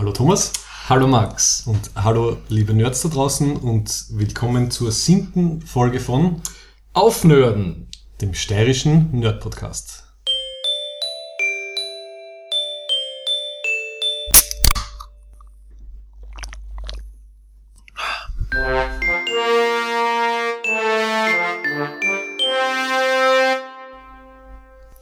Hallo Thomas. Hallo Max. Und hallo liebe Nerds da draußen und willkommen zur siebten Folge von Aufnörden, dem steirischen Nerd-Podcast.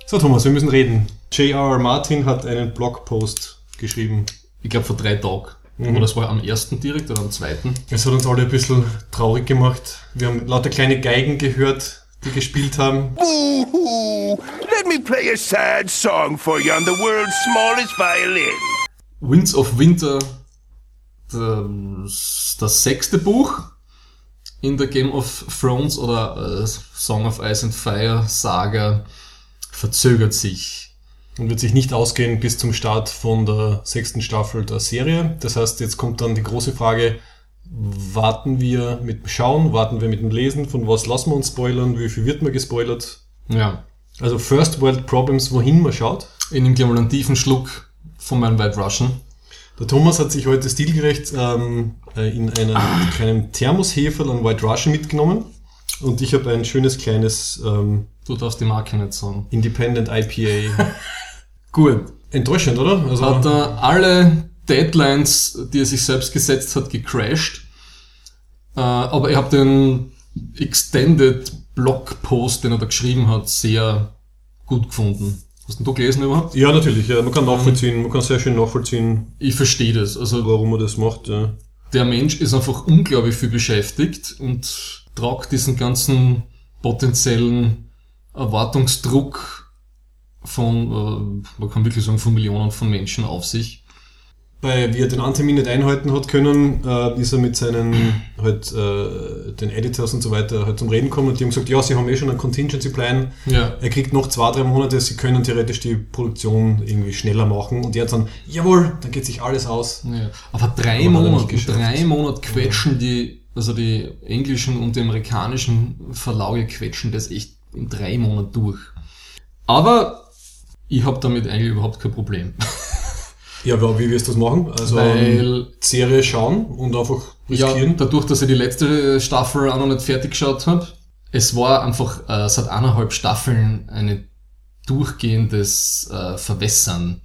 So Thomas, wir müssen reden. J.R.R. Martin hat einen Blogpost geschrieben. Ich glaube vor drei Tagen. Mhm. Oder das war am ersten direkt oder am zweiten. Es hat uns alle ein bisschen traurig gemacht. Wir haben lauter kleine Geigen gehört, die gespielt haben. Boo-hoo! Let me play a sad song for you on the world's smallest violin. Winds of Winter, das, das sechste Buch in der Game of Thrones oder äh, Song of Ice and Fire Saga verzögert sich. Und wird sich nicht ausgehen bis zum Start von der sechsten Staffel der Serie. Das heißt, jetzt kommt dann die große Frage, warten wir mit dem Schauen, warten wir mit dem Lesen, von was lassen wir uns spoilern, wie viel wird man gespoilert? Ja. Also First World Problems, wohin man schaut. Ich nehme gleich mal einen tiefen Schluck von meinem White Russian. Der Thomas hat sich heute stilgerecht ähm, äh, in einem ah. kleinen Thermosheferl an White Russian mitgenommen. Und ich habe ein schönes kleines ähm, Du darfst die Marke nicht sagen. Independent IPA. Gut. Enttäuschend, oder? Also hat er alle Deadlines, die er sich selbst gesetzt hat, gecrashed. Äh, aber ich habe den Extended Blogpost, den er da geschrieben hat, sehr gut gefunden. Hast du gelesen überhaupt? Ja, natürlich. Ja. Man kann nachvollziehen, man kann sehr schön nachvollziehen. Ich verstehe das. Also warum er das macht. Ja. Der Mensch ist einfach unglaublich viel beschäftigt und tragt diesen ganzen potenziellen Erwartungsdruck von, äh, man kann wirklich sagen, von Millionen von Menschen auf sich. Weil wie er den Antermin nicht einhalten hat können, äh, ist er mit seinen halt äh, den Editors und so weiter halt zum Reden gekommen und die haben gesagt, ja, sie haben eh schon einen Contingency Plan. Ja. Er kriegt noch zwei, drei Monate, sie können theoretisch die Produktion irgendwie schneller machen und er hat dann, jawohl, dann geht sich alles aus. Ja. Aber drei Aber Monate, drei Monate quetschen die, also die englischen und die amerikanischen Verlage quetschen das echt in drei Monaten durch. Aber ich habe damit eigentlich überhaupt kein Problem. Ja, aber wie wirst du das machen? Also Weil, Serie schauen und einfach riskieren? Ja, dadurch, dass ich die letzte Staffel auch noch nicht fertig geschaut habe. Es war einfach äh, seit eineinhalb Staffeln ein durchgehendes äh, Verwässern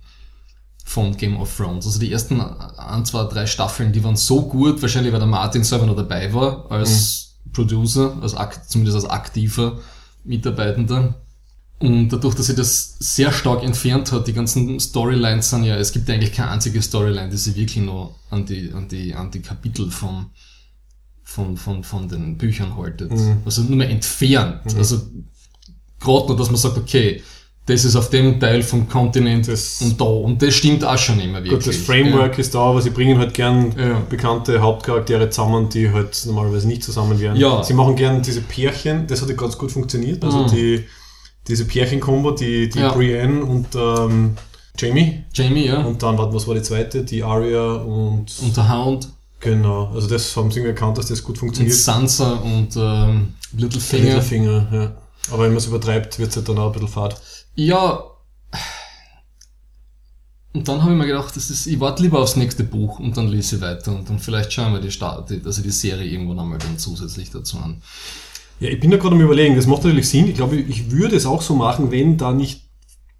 von Game of Thrones. Also die ersten ein, zwei, drei Staffeln, die waren so gut, wahrscheinlich weil der Martin selber noch dabei war als mhm. Producer, also zumindest als aktiver Mitarbeitender. Und dadurch, dass sie das sehr stark entfernt hat, die ganzen Storylines sind ja, es gibt eigentlich keine einzige Storyline, die sich wirklich noch an die, an die, an die Kapitel vom, von, von, von den Büchern haltet. Mhm. Also nur mehr entfernt. Mhm. Also gerade nur, dass man sagt, okay, das ist auf dem Teil vom Kontinent das und da. Und das stimmt auch schon immer wirklich. Gut, das Framework ja. ist da, aber sie bringen halt gern ja. bekannte Hauptcharaktere zusammen, die halt normalerweise nicht zusammen wären. Ja. Sie machen gern diese Pärchen, das hat ja ganz gut funktioniert. Also mhm. die, diese Pärchen-Kombo, die, die ja. Brienne und ähm, Jamie. Jamie, ja. Und dann, was war die zweite? Die Arya und... Und der Hound. Genau, also das haben sie irgendwie erkannt, dass das gut funktioniert. Und Sansa und ähm, Littlefinger. Littlefinger, ja. Aber wenn man es übertreibt, wird es halt dann auch ein bisschen fad. Ja. Und dann habe ich mir gedacht, das ist, ich warte lieber aufs nächste Buch und dann lese ich weiter und dann vielleicht schauen wir die, Start, also die Serie irgendwann einmal dann zusätzlich dazu an. Ja, ich bin da gerade am überlegen, das macht natürlich Sinn. Ich glaube, ich würde es auch so machen, wenn da nicht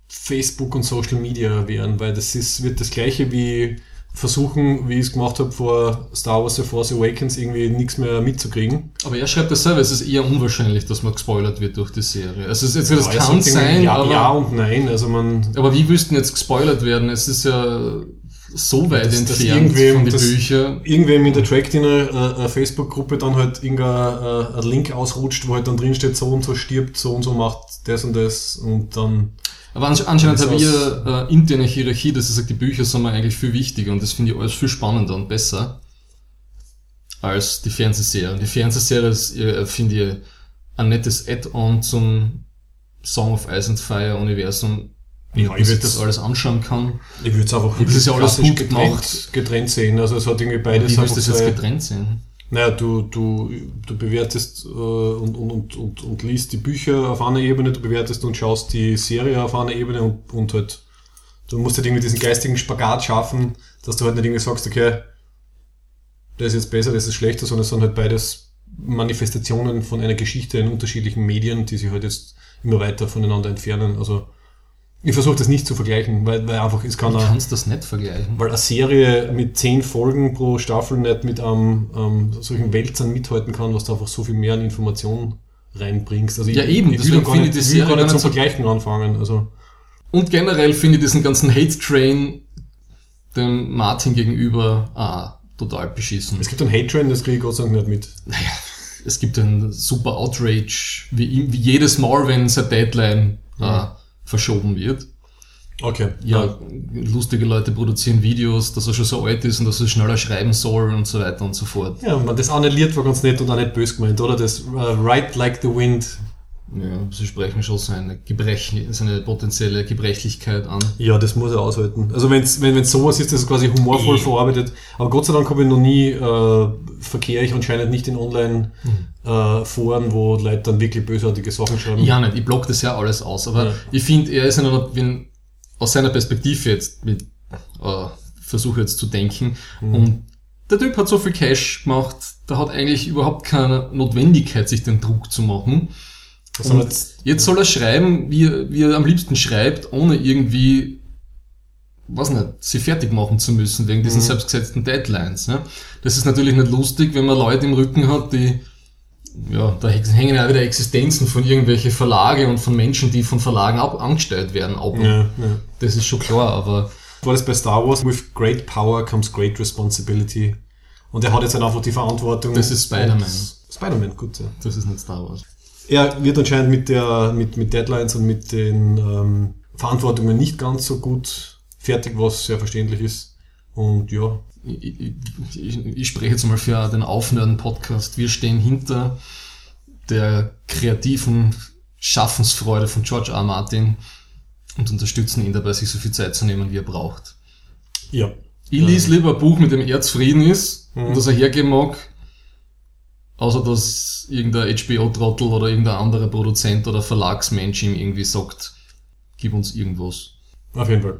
Facebook und Social Media wären, weil das ist, wird das gleiche wie versuchen, wie ich es gemacht habe vor Star Wars The Force Awakens, irgendwie nichts mehr mitzukriegen. Aber er schreibt das selber, es ist eher unwahrscheinlich, dass man gespoilert wird durch die Serie. Also es, das ja, kann sein, ja, aber... Ja und nein, also man... Aber wie wüssten jetzt gespoilert werden? Es ist ja so weit das, entfernt das von den Büchern. Irgendwem in der Track in einer, einer Facebook-Gruppe dann halt irgendein ein Link ausrutscht, wo halt dann drin steht, so und so stirbt, so und so macht das und das und dann aber anscheinend habe ich äh, interne Hierarchie, dass ich sage, die Bücher sind mir eigentlich viel wichtiger und das finde ich alles viel spannender und besser als die Fernsehserie. Und die Fernsehserie äh, finde ich, ein nettes Add-on zum Song of Ice and Fire Universum, ja, ich das alles anschauen kann. Ich würde es einfach das ist ja alles gut getrennt, gemacht. getrennt sehen. Also es hat irgendwie beides. Wie willst du das jetzt getrennt sehen? Naja, du, du, du bewertest äh, und, und, und, und liest die Bücher auf einer Ebene, du bewertest und schaust die Serie auf einer Ebene und, und halt, du musst halt irgendwie diesen geistigen Spagat schaffen dass du halt nicht irgendwie sagst, okay, das ist jetzt besser, das ist schlechter, sondern es sind halt beides Manifestationen von einer Geschichte in unterschiedlichen Medien, die sich halt jetzt immer weiter voneinander entfernen. Also ich versuche das nicht zu vergleichen, weil, weil einfach es kann Du kannst das nicht vergleichen. weil eine Serie mit zehn Folgen pro Staffel nicht mit einem ähm, solchen Wälzern mithalten kann, was du einfach so viel mehr an Informationen reinbringst. Also Ja, eben, ich, deswegen finde ich die ich Serie gar nicht zum so- Vergleichen anfangen. Also Und generell finde ich diesen ganzen Hate-Train dem Martin gegenüber ah, total beschissen. es gibt einen Hate-Train, das kriege ich Gott sei Dank nicht mit. Naja, es gibt einen super Outrage, wie, wie jedes Mal, wenn sein Deadline äh, verschoben wird. Okay. Ja, lustige Leute produzieren Videos, dass er schon so alt ist und dass er schneller schreiben soll und so weiter und so fort. Ja, man, das annulliert war ganz nett und auch nicht böse gemeint, oder? Das äh, Right Like the Wind. Ja, sie sprechen schon seine, Gebrech, seine potenzielle Gebrechlichkeit an. Ja, das muss er aushalten. Also wenn's, wenn es sowas ist, das ist quasi humorvoll Eh. verarbeitet. Aber Gott sei Dank habe ich noch nie, äh, verkehre ich anscheinend nicht in Online-Foren, wo Leute dann wirklich bösartige Sachen schreiben. Ja, nicht, ich block das ja alles aus, aber Ja. ich finde, er ist in einer, wenn, aus seiner Perspektive jetzt, mit, äh, versuche jetzt zu denken, Mhm. und der Typ hat so viel Cash gemacht, der hat eigentlich überhaupt keine Notwendigkeit, sich den Druck zu machen. Jetzt- jetzt soll er schreiben, wie, er- wie er am liebsten schreibt, ohne irgendwie, was nicht, sie fertig machen zu müssen, wegen Mhm. diesen selbstgesetzten Deadlines. Ja? Das ist natürlich nicht lustig, wenn man Leute im Rücken hat, die, ja, da hängen ja wieder Existenzen von irgendwelche Verlage und von Menschen, die von Verlagen ab, angestellt werden. Ab. Ja, ja. Das ist schon klar, aber war das bei Star Wars? With great power comes great responsibility. Und er hat jetzt halt einfach die Verantwortung. Das ist Spider-Man. Spider-Man, gut. Ja. das ist nicht Star Wars. Er wird anscheinend mit, der, mit, mit Deadlines und mit den ähm, Verantwortungen nicht ganz so gut fertig, was sehr verständlich ist. Und ja, ich, ich, ich, spreche jetzt mal für den Aufnörden-Podcast. Wir stehen hinter der kreativen Schaffensfreude von George R. Martin und unterstützen ihn dabei, sich so viel Zeit zu nehmen, wie er braucht. ja. Ich lese lieber ein Buch, mit dem er zufrieden ist und das er hergeben mag, außer dass irgendein HBO-Trottel oder irgendein anderer Produzent oder Verlagsmensch ihm irgendwie sagt, gib uns irgendwas. Auf jeden Fall.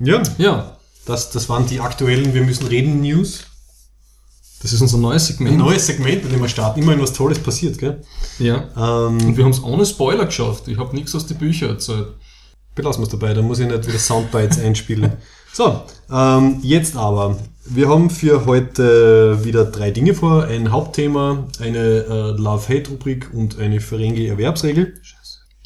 Ja, Ja, das, das waren die aktuellen Wir müssen reden News. das ist unser neues Ein Segment. neues Segment, bei dem wir starten. Immerhin was Tolles passiert, gell? Ja. Ähm, Und wir haben es ohne Spoiler geschafft. Ich habe nichts aus den Büchern erzählt. belassen wir es dabei, da muss ich nicht wieder Soundbites einspielen. So, ähm, jetzt aber. Wir haben für heute wieder drei Dinge vor. Ein Hauptthema, eine äh, Love-Hate-Rubrik und eine Ferengi-Erwerbsregel.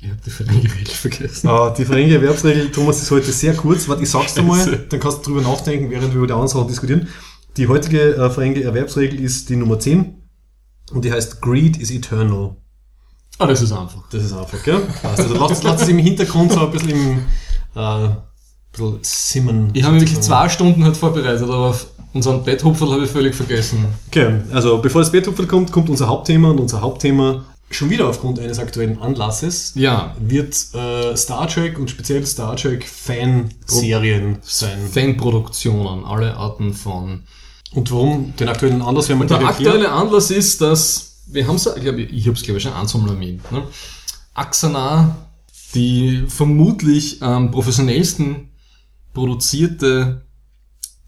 Ich habe die Ferengi-Regel vergessen. Äh, die Ferengi-Erwerbsregel, Thomas, ist heute sehr kurz. Warte, ich sag's dir mal, Scheiße. dann kannst du drüber nachdenken, während wir über die anderen Sachen diskutieren. Die heutige äh, Ferengi-Erwerbsregel ist die Nummer 10 und die heißt Greed is eternal. Ah, das ist einfach. Das ist einfach, gell? Also lasst, lasst es im Hintergrund so ein bisschen im äh, simmern. Ich habe wirklich zwei Stunden halt vorbereitet, aber auf unseren Betthupferl habe ich völlig vergessen. Okay, also bevor das Betthupferl kommt, kommt unser Hauptthema und unser Hauptthema, schon wieder aufgrund eines aktuellen Anlasses, Ja, wird äh, Star Trek und speziell Star Trek Fanserien sein. Fanproduktionen, alle Arten von. Und warum? Den aktuellen Anlass werden wir Und der gleich erklären. aktuelle Anlass ist, dass wir haben es, ich, habe es glaube ich schon einmal erwähnt. Ne? Axana, die vermutlich am professionellsten produzierte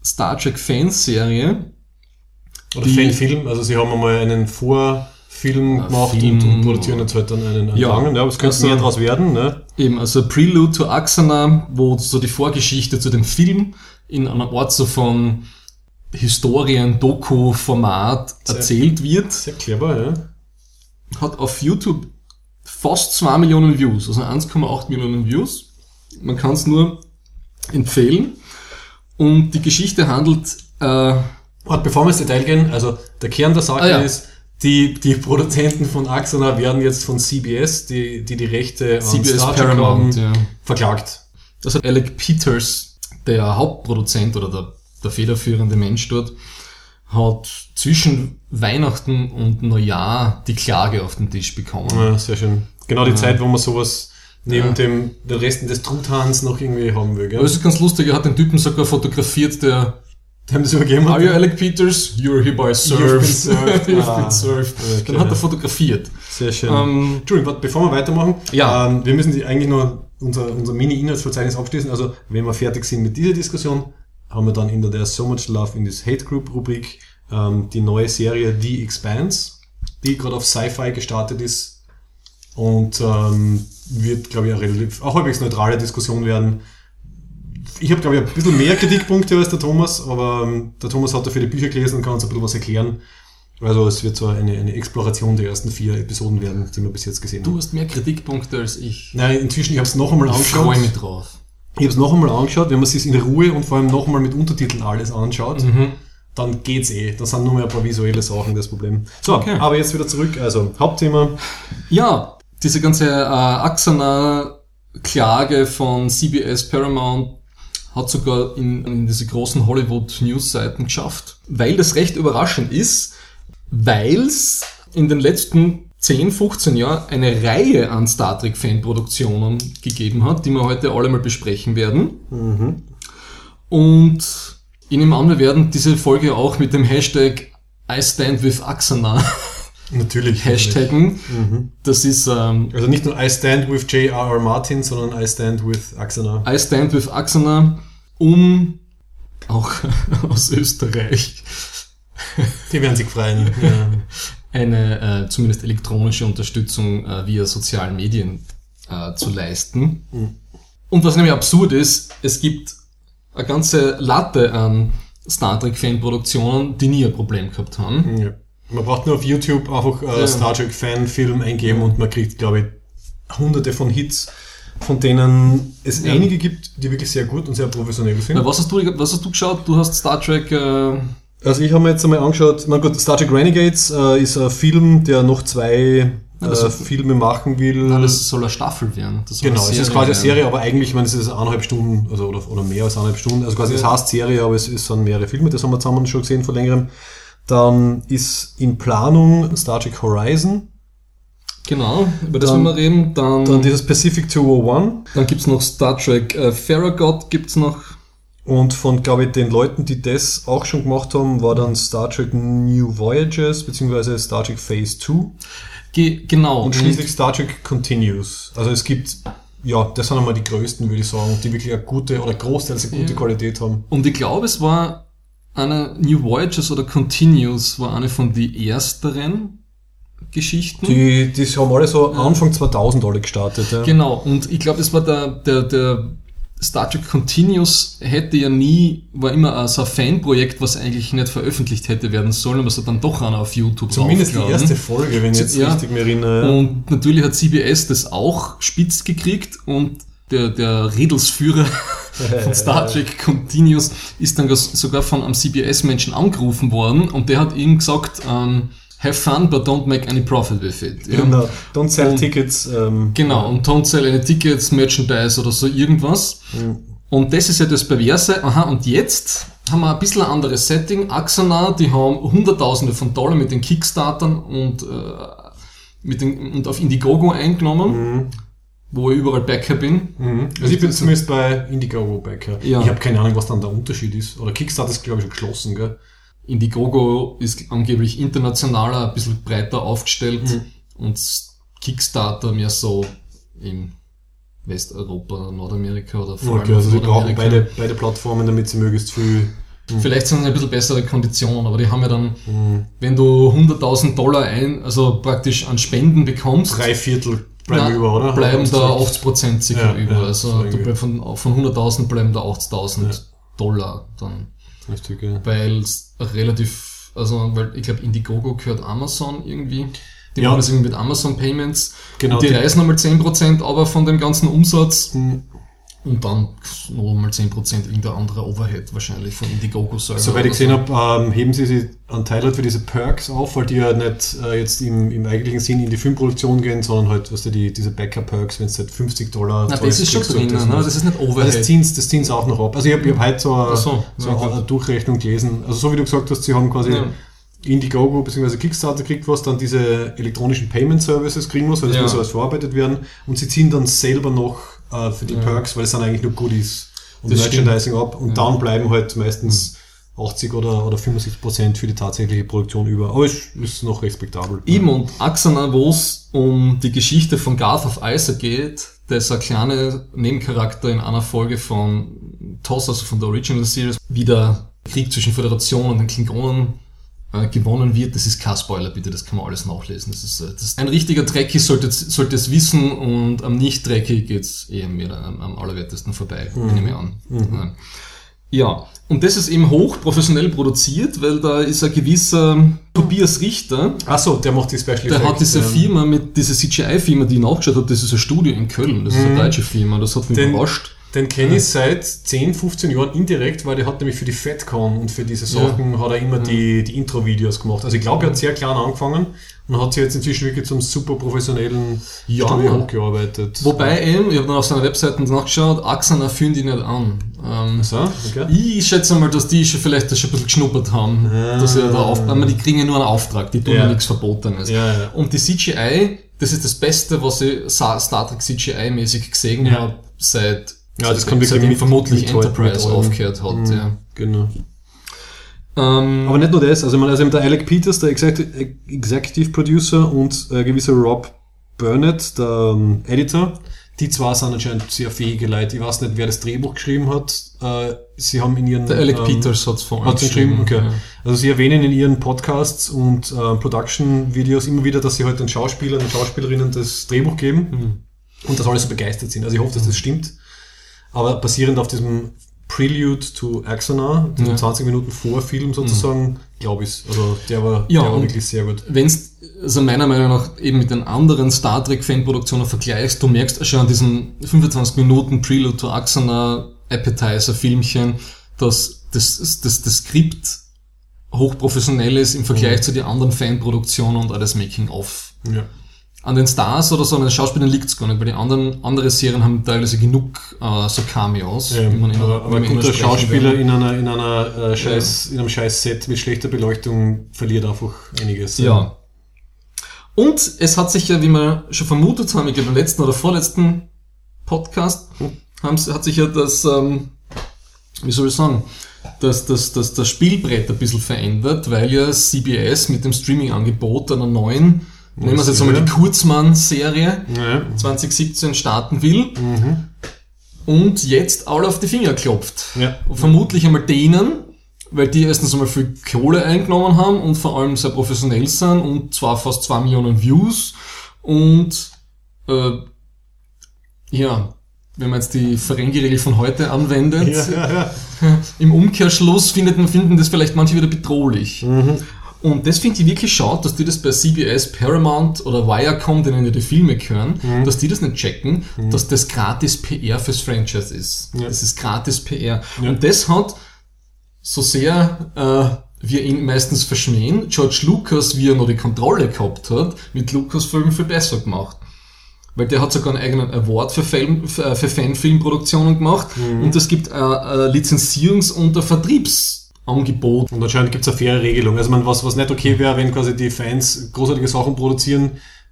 Star Trek Fanserie, Oder Fanfilm, also sie haben einmal einen Vorfilm Ah, gemacht Film. und, produzieren jetzt halt dann einen, einen Ja. langen. Ja, aber es könnte Also- mehr draus werden. Ne? Eben, also Prelude to Axana, wo so die Vorgeschichte zu dem Film in einer Art so von Historien-Doku-Format erzählt wird, Sehr clever, ja. hat auf YouTube fast 2 Millionen Views, also 1,8 Millionen Views. Man kann es nur empfehlen. Und die Geschichte handelt, äh, Und bevor wir ins Detail gehen, also der Kern der Sache Ah, ja. ist, die, die Produzenten von Axana werden jetzt von CBS, die die, die Rechte an CBS Star Trek Paramount, haben, ja. verklagt. Also Alec Peters, der Hauptproduzent oder der, der federführende Mensch dort, hat zwischen Weihnachten und Neujahr die Klage auf den Tisch bekommen. Ja, sehr schön. Genau die Zeit, wo man sowas neben Ja. dem den Resten des Truthahns noch irgendwie haben will. Gell? Aber es ist ganz lustig, er hat den Typen sogar fotografiert, der haben das übergeben. Are you Alec Peters? You're hereby served. You've been served. You've Ah, been served. okay. Dann hat er fotografiert. Sehr schön. Ähm, Entschuldigung, warte, bevor wir weitermachen, Ja. ähm, wir müssen die eigentlich nur unser, unser Mini-Inhaltsverzeichnis abschließen. Also, wenn wir fertig sind mit dieser Diskussion, haben wir dann in der There's So Much Love in this Hate Group Rubrik ähm, die neue Serie The Expanse, die gerade auf Sci-Fi gestartet ist und ähm, wird, glaube ich, eine relativ, auch halbwegs neutrale Diskussion werden. Ich habe, glaube ich, ein bisschen mehr Kritikpunkte als der Thomas, aber ähm, der Thomas hat dafür die Bücher gelesen und kann uns ein bisschen was erklären. Also es wird so eine, eine Exploration der ersten vier Episoden werden, die wir bis jetzt gesehen Du haben. hast mehr Kritikpunkte als ich. Nein, inzwischen, ich habe es noch einmal Ich angeschaut. freue mich drauf. Ich habe es noch einmal angeschaut, wenn man es in Ruhe und vor allem noch einmal mit Untertiteln alles anschaut, dann geht's eh. Da sind nur mehr ein paar visuelle Sachen das Problem. So, Okay. aber jetzt wieder zurück. Also, Hauptthema. Ja, diese ganze äh, Axana-Klage von CBS Paramount hat sogar in, in diese großen Hollywood-News-Seiten geschafft, weil das recht überraschend ist, weil es in den letzten 10, 15 Jahren eine Reihe an Star Trek-Fanproduktionen gegeben hat, die wir heute alle mal besprechen werden. Und ich nehme an, wir werden diese Folge auch mit dem Hashtag I stand with Axana Natürlich. hashtaggen. Das ist ähm, Also nicht nur I stand with J.R.R. Martin, sondern I stand with Axana. I stand with Axana, um auch aus Österreich Die werden sich freuen. Ja. eine äh, zumindest elektronische Unterstützung äh, via sozialen Medien äh, zu leisten. Und was nämlich absurd ist, es gibt eine ganze Latte an Star Trek Fanproduktionen, die nie ein Problem gehabt haben. Ja. Man braucht nur auf YouTube einfach äh, Ja. Star Trek Fan-Film eingeben und man kriegt, glaube ich, hunderte von Hits, von denen es Ja. einige gibt, die wirklich sehr gut und sehr professionell sind. Na, was, hast du, was hast du geschaut? Du hast Star Trek äh, Also ich habe mir jetzt einmal angeschaut, mein Gott, Star Trek Renegades äh, ist ein Film, der noch zwei Ja, äh, Filme machen will. na, das soll eine Staffel werden. Genau, es ist quasi eine. Serie, aber eigentlich, ich meine, es ist eineinhalb Stunden also, oder, oder mehr als eineinhalb Stunden. Also quasi, es Ja. heißt Serie, aber es, es sind mehrere Filme, das haben wir zusammen schon gesehen vor längerem. Dann ist in Planung Star Trek Horizon, Genau, über das Dann- wollen wir reden. Dann, dann dieses Pacific 201 dann gibt's noch Star Trek äh, Farragut, gibt's noch. und von, glaube ich, den Leuten, die das auch schon gemacht haben, war dann Star Trek New Voyages, beziehungsweise Star Trek Phase 2. Ge genau. Und schließlich Star Trek Continues. Also es gibt, ja, das sind einmal die größten, würde ich sagen, die wirklich eine gute oder großteils eine gute Ja. Qualität haben. Und ich glaube, es war eine New Voyages oder Continues war eine von die ersteren Geschichten. Die, die haben alle so Anfang 2000 alle gestartet. Ja. Genau, und ich glaube, es war der, der, der Star Trek Continues hätte ja nie, war immer so ein Fanprojekt, was eigentlich nicht veröffentlicht hätte werden sollen, aber es hat dann doch einer auf YouTube Zumindest die erste Folge, wenn ich jetzt Ja. richtig mich erinnere. Und natürlich hat CBS das auch spitz gekriegt und der, der Redelsführer von Star Trek Continuous ist dann sogar von einem CBS-Menschen angerufen worden und der hat ihm gesagt, ähm, have fun, but don't make any profit with it. Ja. Genau. Don't sell Und- Tickets. Ähm, Genau, und don't sell any Tickets, Merchandise oder so irgendwas. Und das ist ja das Perverse. Aha, und jetzt haben wir ein bisschen ein anderes Setting. Axana, die haben Hunderttausende von Dollar mit den Kickstartern und, äh, mit den, und auf Indiegogo eingenommen, wo ich überall Backer bin. Mhm. Also ich bin zumindest bei Indiegogo Backer. Ja. Ich habe keine Ahnung, was dann der Unterschied ist. Oder Kickstarter ist, glaube ich, schon geschlossen, gell? Indiegogo ist angeblich internationaler, ein bisschen breiter aufgestellt und Kickstarter mehr so in Westeuropa, Nordamerika oder vor allem Okay, also sie brauchen beide, beide Plattformen, damit sie möglichst viel. Vielleicht sind es ein bisschen bessere Konditionen, aber die haben ja dann, Mhm. wenn du 100.000 Dollar ein, also praktisch an Spenden bekommst, Drei Viertel bleiben na, über, oder? bleiben da sie 80 Prozent sicher Ja, über. ja, also so von, von 100.000 bleiben da 80.000 Dollar dann. Richtig, ja. weil es relativ, also weil ich glaube Indiegogo gehört Amazon irgendwie. Die Ja. machen das irgendwie mit Amazon Payments. Genau, Und die die- reißen nochmal 10% aber von dem ganzen Umsatz. Mhm. Und dann nochmal 10% irgendein anderer Overhead wahrscheinlich von Indiegogo selber. Soweit ich gesehen habe, ähm, heben sie sich einen Teil halt für diese Perks auf, weil die ja nicht äh, jetzt im, im eigentlichen Sinn in die Filmproduktion gehen, sondern halt, was weißt du, die, diese Backup-Perks, wenn es halt 50 Dollar Na, das ist schon drin, das ne? das ist nicht Also Overhead. das ziehen das ziehen's auch noch ab. Also ich habe ich hab heute so, eine, so, so ja, eine. Durchrechnung gelesen. Also so wie du gesagt hast, sie haben quasi Ja. Indiegogo bzw. Kickstarter kriegt was, dann diese elektronischen Payment Services kriegen was, weil das Ja. muss alles verarbeitet werden. Und sie ziehen dann selber noch äh, für die Ja. Perks, weil es sind eigentlich nur Goodies und Das Merchandising ab. Und Ja. dann bleiben halt meistens 80 oder, oder 75 Prozent für die tatsächliche Produktion über. Aber es ist noch respektabel. Eben und Axana, wo es um die Geschichte von Garth of Isaac geht, der ist ein kleiner Nebencharakter in einer Folge von TOS, also von der Original Series, wie der Krieg zwischen Föderation und den Klingonen äh, gewonnen wird. Das ist kein Spoiler, bitte, das kann man alles nachlesen. Das ist, äh, das ist ein richtiger Trekkie sollte, sollte es wissen und am Nicht-Trekkie geht's eher mehr am, am allerwertesten vorbei, mhm. nehme ich an. Mhm. Ja, und das ist eben hochprofessionell produziert, weil da ist ein gewisser Tobias Richter. Ach so, der macht die Special Der Effects, hat diese ähm, Firma mit, diese CGI-Firma, die ich nachgeschaut habe, das ist ein Studio in Köln, das ist eine mhm. deutsche Firma, das hat mich den, überrascht. Den kenne ich seit 10, 15 Jahren indirekt, weil der hat nämlich für die FatCon und für diese Sachen ja. hat er immer die, die Intro-Videos gemacht. Also ich glaube, er hat sehr klein angefangen und hat sich jetzt inzwischen wirklich zum super professionellen ja, Studio hochgearbeitet. Wobei eben, ich habe dann auf seiner Webseite nachgeschaut, Axana fühlen die nicht an. Ähm, so, okay. Ich schätze mal, dass die schon vielleicht das schon ein bisschen geschnuppert haben. Ja. Dass da auf, aber die kriegen ja nur einen Auftrag, die tun ja, ja nichts Verbotenes. Ja, ja. Und die CGI, das ist das Beste, was ich Star Trek CGI-mäßig gesehen ja. habe seit ja, das kann wirklich mit, vermutlich mit Enterprise aufgehört hat. Mhm, ja. Genau. Ähm, Aber nicht nur das, also, man, also der Alec Peters, der Executive Producer und äh, gewisser Rob Burnett, der ähm, Editor, die zwei sind anscheinend sehr fähige Leute. Ich weiß nicht, wer das Drehbuch geschrieben hat. Äh, sie haben in ihren... Der Alec ähm, Peters vor allem geschrieben. Okay. Ja. Also sie erwähnen in ihren Podcasts und äh, Production-Videos immer wieder, dass sie halt den Schauspielern und Schauspielerinnen das Drehbuch geben mhm. und dass alle so begeistert sind. Also ich hoffe, dass das stimmt. Aber basierend auf diesem Prelude to Axana, diesem ja. 20 Minuten Vorfilm sozusagen, mhm. glaube ich. Also der war, ja, der war wirklich sehr gut. Wenn also meiner Meinung nach eben mit den anderen Star Trek Fanproduktionen vergleichst, du merkst schon an diesen 25 Minuten Prelude to Axana Appetizer Filmchen, dass das, das, das Skript hochprofessionell ist im Vergleich mhm. zu den anderen Fanproduktionen und alles Making-of. Ja an den Stars oder so, an den Schauspielern liegt es gar nicht, weil die anderen andere Serien haben teilweise genug äh, so Cameos. Ja, wie man in, aber aber ein guter Schauspieler in einer, in einer äh, Scheiß, ja. in einem scheiß Set mit schlechter Beleuchtung verliert einfach einiges. Ja. Und es hat sich ja, wie wir schon vermutet haben, ich glaube im letzten oder vorletzten Podcast, haben, hat sich ja das, ähm, wie soll ich sagen, dass das, das, das Spielbrett ein bisschen verändert, weil ja CBS mit dem Streaming-Angebot einer neuen nehmen wir es jetzt einmal die Kurzmann-Serie ja. 2017 starten will mhm. und jetzt alle auf die Finger klopft. Ja. Vermutlich einmal denen, weil die erstens einmal viel Kohle eingenommen haben und vor allem sehr professionell sind und zwar fast zwei Millionen Views und äh, ja, wenn man jetzt die Ferengi-Regel von heute anwendet, ja, ja, ja. im Umkehrschluss findet man, finden das vielleicht manche wieder bedrohlich. Mhm. Und das finde ich wirklich schade, dass die das bei CBS, Paramount oder Viacom, denen ja die Filme gehören, mhm. dass die das nicht checken, mhm. dass das gratis PR fürs Franchise ist. Ja. Das ist gratis PR. Ja. Und das hat, so sehr äh, wir ihn meistens verschmähen, George Lucas, wie er noch die Kontrolle gehabt hat, mit Lucasfilm viel besser gemacht. Weil der hat sogar einen eigenen Award für, Film, für, für Fanfilmproduktionen gemacht mhm. und es gibt äh, äh, Lizenzierungs- und Vertriebs- Angebot. Und anscheinend gibt es eine faire Regelung. Also man, was, was nicht okay wäre, wenn quasi die Fans großartige Sachen produzieren,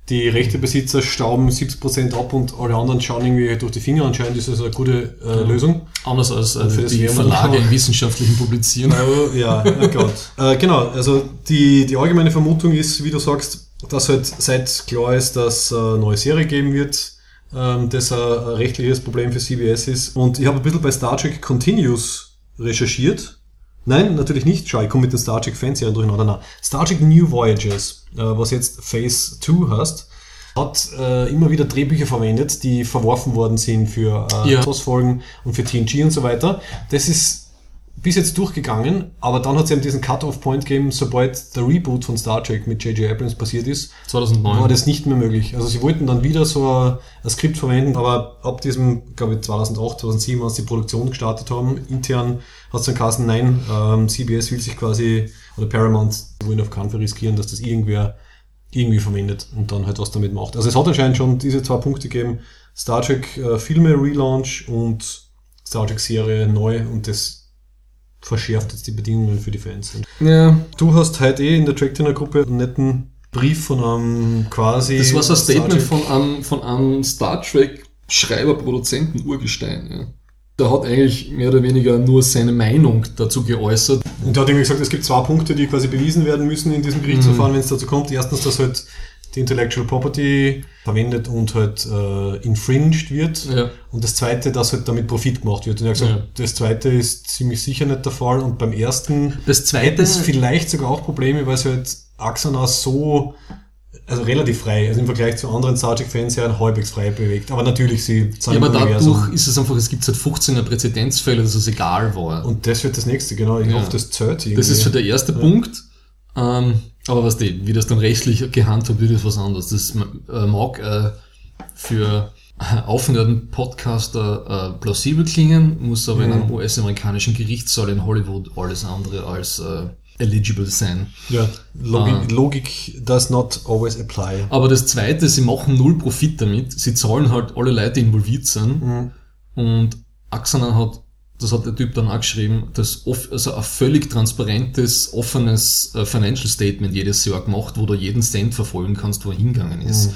die Rechtebesitzer stauben 70% ab und alle anderen schauen irgendwie durch die Finger. Anscheinend ist das eine gute äh, ja. Lösung. Anders als äh, die Verlage im wissenschaftlichen Publizieren. Äh, ja, oh Gott. äh, genau, also die, die allgemeine Vermutung ist, wie du sagst, dass halt seit klar ist, dass äh, eine neue Serie geben wird, ähm, das ein, ein rechtliches Problem für CBS ist. Und ich habe ein bisschen bei Star Trek Continuous recherchiert Nein, natürlich nicht. Schau, ich komme mit den Star Trek Fanserien durcheinander. Na, Star Trek New Voyages, äh, was jetzt Phase 2 heißt, hat äh, immer wieder Drehbücher verwendet, die verworfen worden sind für äh, ja. TOS-Folgen und für TNG und so weiter. Das ist bis jetzt durchgegangen, aber dann hat es eben diesen Cut-Off-Point gegeben, sobald der Reboot von Star Trek mit J.J. Abrams passiert ist, 2009. war das nicht mehr möglich. Also sie wollten dann wieder so ein, ein Skript verwenden, aber ab diesem, glaube ich, 2008, 2007, als die Produktion gestartet haben, intern hat es dann geheißen, nein, ähm, CBS will sich quasi, oder Paramount wollen auf keinen Fall riskieren, dass das irgendwer irgendwie verwendet und dann halt was damit macht. Also es hat anscheinend schon diese zwei Punkte gegeben, Star Trek äh, Filme Relaunch und Star Trek Serie neu und das verschärft jetzt die Bedingungen für die Fans. Ja. Du hast heute eh in der Tracktiner-Gruppe einen netten Brief von einem quasi. Das war so ein Statement von einem, von einem Star Trek-Schreiber, Produzenten Urgestein. Ja. Der hat eigentlich mehr oder weniger nur seine Meinung dazu geäußert. Und der hat irgendwie gesagt, es gibt zwei Punkte, die quasi bewiesen werden müssen in diesem Gerichtsverfahren, mhm. wenn es dazu kommt. Erstens, dass halt die Intellectual Property verwendet und halt äh, infringed wird. Ja. Und das zweite, dass halt damit Profit gemacht wird. Und er hat gesagt, Ja. das zweite ist ziemlich sicher nicht der Fall. Und beim ersten Das zweite- es vielleicht sogar auch Probleme, weil es halt Axana so, also relativ frei, also im Vergleich zu anderen Trek-Fans halbwegs frei bewegt. Aber natürlich, sie Ja, zahlen aber im Universum. dadurch ist es einfach, es gibt seit 15er Präzedenzfälle, dass es egal war. Und das wird das nächste, genau. Ich Ja. hoffe, das zählt irgendwie. Das ist für der erste Punkt. Ähm, aber was die, wie das dann rechtlich gehandhabt wird, ist was anderes. Das äh, mag äh, für aufnehmenden Podcaster äh, plausibel klingen, muss aber in einem US-amerikanischen Gerichtssaal in Hollywood alles andere als äh, eligible sein. Ja, Logik, Ah. Logik does not always apply. Aber das zweite, sie machen null Profit damit. Sie zahlen halt alle Leute, die involviert sind. Und Axana hat, das hat der Typ dann auch geschrieben, das off, also ein völlig transparentes, offenes äh, Financial Statement jedes Jahr gemacht, wo du jeden Cent verfolgen kannst, wo er hingegangen ist.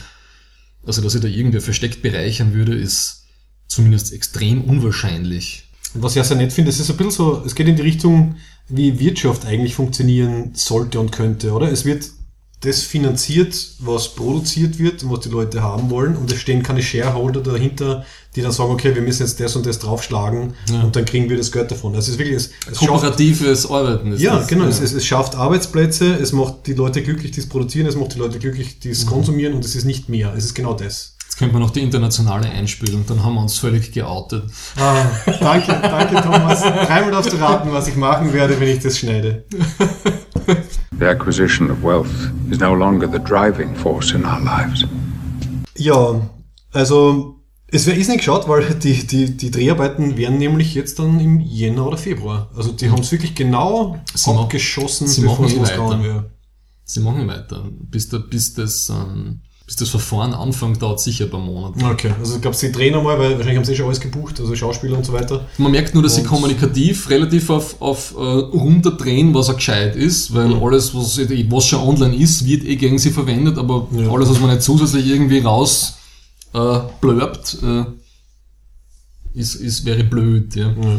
Also, dass sich da irgendwer versteckt bereichern würde, ist zumindest extrem unwahrscheinlich. Was ich auch sehr nett finde, es ist ein bisschen so, es geht in die Richtung, wie Wirtschaft eigentlich funktionieren sollte und könnte, oder? Es wird das finanziert, was produziert wird und was die Leute haben wollen und es stehen keine Shareholder dahinter, die dann sagen, okay, wir müssen jetzt das und das draufschlagen Ja. und dann kriegen wir das Geld davon. Also es ist wirklich, es, es schafft, Kooperatives Arbeiten ist ja, das. genau, Es, es, es schafft Arbeitsplätze, es macht die Leute glücklich, die es produzieren, es macht die Leute glücklich, die es Mhm. konsumieren und es ist nicht mehr. Es ist genau das. Jetzt könnte man noch die internationale einspielen, dann haben wir uns völlig geoutet. Ah, danke, danke Thomas. Dreimal darfst du raten, was ich machen werde, wenn ich das schneide. The acquisition of wealth is no longer the driving force in our lives. Ja, also es wäre ist nicht geschaut, weil die, die, die Dreharbeiten wären nämlich jetzt dann im Jänner oder Februar. Also die haben es wirklich genau abgeschossen, sie bevor machen es losgegangen wäre. Sie machen weiter. Bis, da, bis, das, ähm, bis das Verfahren anfängt, dauert sicher ein paar Monate. Okay, also ich glaube, sie drehen einmal, weil wahrscheinlich haben sie eh schon alles gebucht, also Schauspieler und so weiter. Man merkt nur, dass sie Und- kommunikativ relativ auf, auf äh, runterdrehen, was er gescheit ist, weil alles, was, was schon online ist, wird eh gegen sie verwendet, aber Ja. alles, was man nicht zusätzlich irgendwie raus äh, blurbt, äh, ist, ist wäre blöd. Ja. Ja.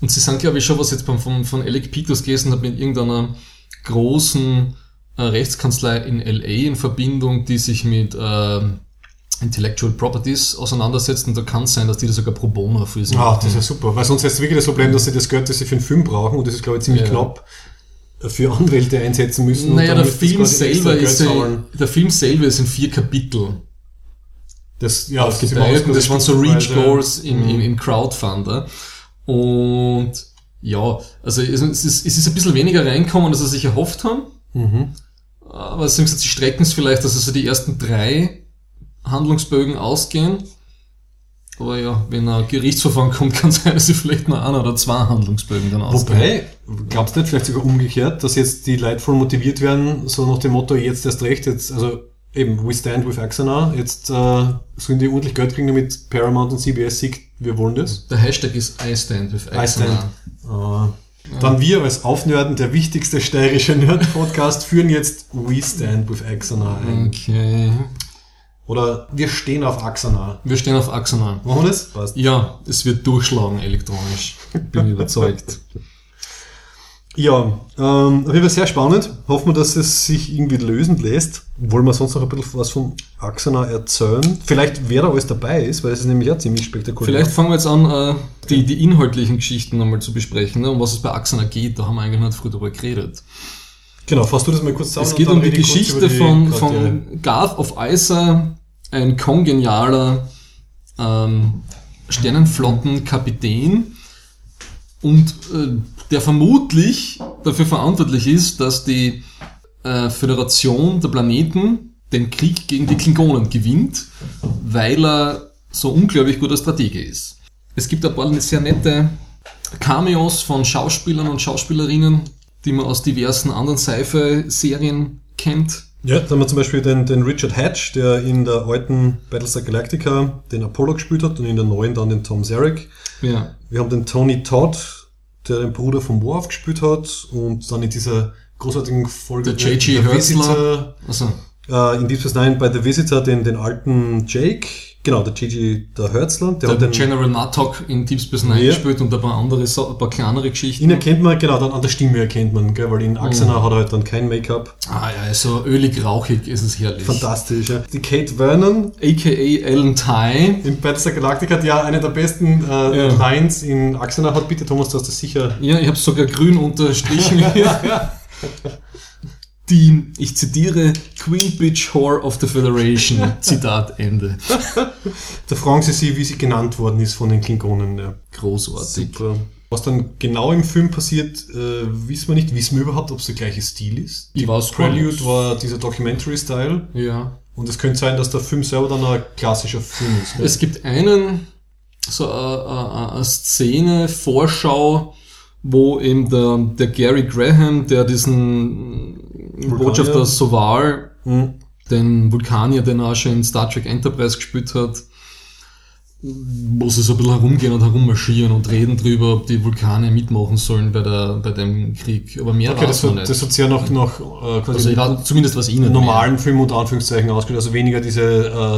Und sie sind, glaube ich, schon, was jetzt beim, von, von Alec Peters gelesen hat, mit irgendeiner großen Rechtskanzlei in LA in Verbindung, die sich mit äh, Intellectual Properties auseinandersetzt. Und da kann es sein, dass die das sogar pro bono für sie Ah, das ist ja super, weil sonst ist wirklich das Problem, dass sie das Geld, das sie für einen Film brauchen, und das ist glaube ich ziemlich Ja. knapp, für Anwälte einsetzen müssen. und Naja, dann der Film, selber ist, zahlen. der Film selber ist in vier Kapitel Das, ja, das ist aufgeteilt und das waren so Reach stückweise- Goals in, in, in Crowdfunder. Und ja, also es ist, es ist ein bisschen weniger reinkommen, als sie sich erhofft haben. Mhm. Aber sie strecken es vielleicht, dass also die ersten drei Handlungsbögen ausgehen. Aber ja, wenn ein Gerichtsverfahren kommt, kann es sein, dass sie vielleicht nur ein oder zwei Handlungsbögen dann ausgehen. Wobei, glaubst du nicht vielleicht sogar umgekehrt, dass jetzt die Leute voll motiviert werden, so nach dem Motto, jetzt erst recht, jetzt, also eben, we stand with Axana, jetzt äh, sollen die ordentlich Geld kriegen, damit Paramount und CBS sieht, wir wollen das. Der Hashtag ist I stand with I stand. Axana. Dann wir als Aufnörden, der wichtigste steirische Nerd-Podcast, führen jetzt We Stand with Axana ein. Okay. Oder wir stehen auf Axana. Wir stehen auf Axana. Machen wir das? Passt. Ja, es wird durchschlagen elektronisch. Bin überzeugt. Ja, ähm, auf jeden Fall sehr spannend. Hoffen wir, dass es sich irgendwie lösen lässt. Wollen wir sonst noch ein bisschen was von Axana erzählen? Vielleicht wer da alles dabei ist, weil es ist nämlich ja ziemlich spektakulär. Vielleicht fangen wir jetzt an, äh, die, die inhaltlichen Geschichten nochmal zu besprechen, ne, um was es bei Axana geht. Da haben wir eigentlich nicht früh darüber geredet. Genau, fasst du das mal kurz zusammen? Es geht um die Geschichte die von, von Garth of Isa, ein kongenialer ähm, Sternenflottenkapitän und äh, der vermutlich dafür verantwortlich ist, dass die äh, Föderation der Planeten den Krieg gegen die Klingonen gewinnt, weil er so unglaublich guter Stratege ist. Es gibt ein paar sehr nette Cameos von Schauspielern und Schauspielerinnen, die man aus diversen anderen Sci-Fi-Serien kennt. Ja, da haben wir zum Beispiel den, den Richard Hatch, der in der alten Battlestar Galactica den Apollo gespielt hat und in der neuen dann den Tom Zarek. Ja. Wir haben den Tony Todd, der den Bruder von Worf gespielt hat und dann in dieser großartigen Folge Der J.G. Hertzler. Visitor, Also, äh, in Deep Space Nine bei The Visitor den, den alten Jake Genau, der Gigi, der Hörzler, der, Der hat den, General Mattock in Deep Space Nine Ja. gespielt und ein paar andere, ein paar kleinere Geschichten. ihn erkennt man, genau, dann an der Stimme erkennt man, gell, weil in Axana hat er halt dann kein Make-up. ah ja, so ölig rauchig ist es herrlich. Fantastisch, ja. Die Kate Vernon AKA Alan Ty. in Battlestar Galactica, die ja eine der besten äh, Ja. Lines in Axana hat. Bitte, Thomas, du hast das sicher. Ja, ich habe sogar grün unterstrichen hier. Die, ich zitiere, Queen Bitch Whore of the Federation. Zitat Ende. Da fragen sie sie, wie sie genannt worden ist von den Klingonen. Ja. Großartig. Super. Was dann genau im Film passiert, äh, wissen wir nicht. Wissen wir überhaupt, ob es der gleiche Stil ist? Ich weiß gar Prelude nicht. war dieser Documentary-Style. Ja. Und es könnte sein, dass der Film selber dann ein klassischer Film ist. gell? Es gibt einen, so eine, eine, eine Szene, Vorschau, wo eben der, der Gary Graham, der diesen Botschafter Soval, Hm. den Vulkanier, den er auch schon in Star Trek Enterprise gespielt hat, wo sie so ein bisschen herumgehen und herummarschieren und reden drüber, ob die Vulkane mitmachen sollen bei, der, bei dem Krieg. Aber mehr Okay, das, hat- nicht. das hat sehr noch, noch äh, quasi also zumindest was ihnen normalen Film unter Anführungszeichen ausgeht. Also weniger diese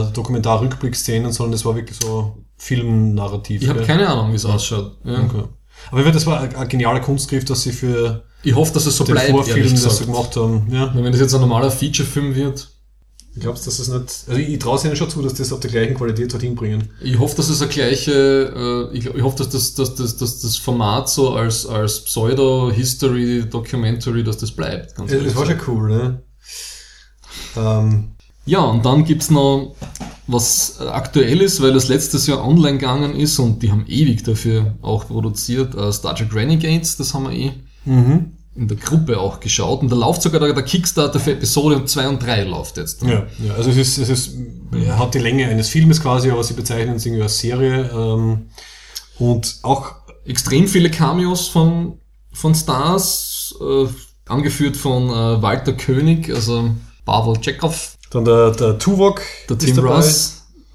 äh, Dokumentar-Rückblick-Szenen, sondern das war wirklich so Filmnarrativ. Ich habe keine Ahnung, wie es ausschaut. Ja. Okay. Aber ich finde, das war ein, ein genialer Kunstgriff, dass sie für Ich hoffe, dass es so den bleibt, Vorfilm das so gesagt. gemacht haben. Ja. Wenn das jetzt ein normaler Feature-Film wird, Ich glaube, dass das nicht. Also ich, ich traue es ihnen schon zu, dass das auf der gleichen Qualität dorthin bringen. Ich hoffe, dass es eine gleiche, äh, ich, ich hoffe, dass das, dass, das, dass das Format so als, als Pseudo-History-Documentary, dass das bleibt. Ganz Es, ehrlich es war schon cool, ne? Ähm, Ja, und dann gibt's noch was aktuell ist, weil das letztes Jahr online gegangen ist und die haben ewig dafür auch produziert. Äh, Star Trek Renegades, das haben wir eh mhm. in der Gruppe auch geschaut. Und da läuft sogar der, der Kickstarter für Episode 2 und 3 läuft jetzt. ja, ja, also es ist, es ist, er hat die Länge eines Filmes quasi, aber sie bezeichnen es irgendwie als Serie. Ähm, und auch extrem viele Cameos von, von Stars, äh, angeführt von äh, Walter König, also Pavel Chekhov, dann der, der Tuvok, der Tim dabei.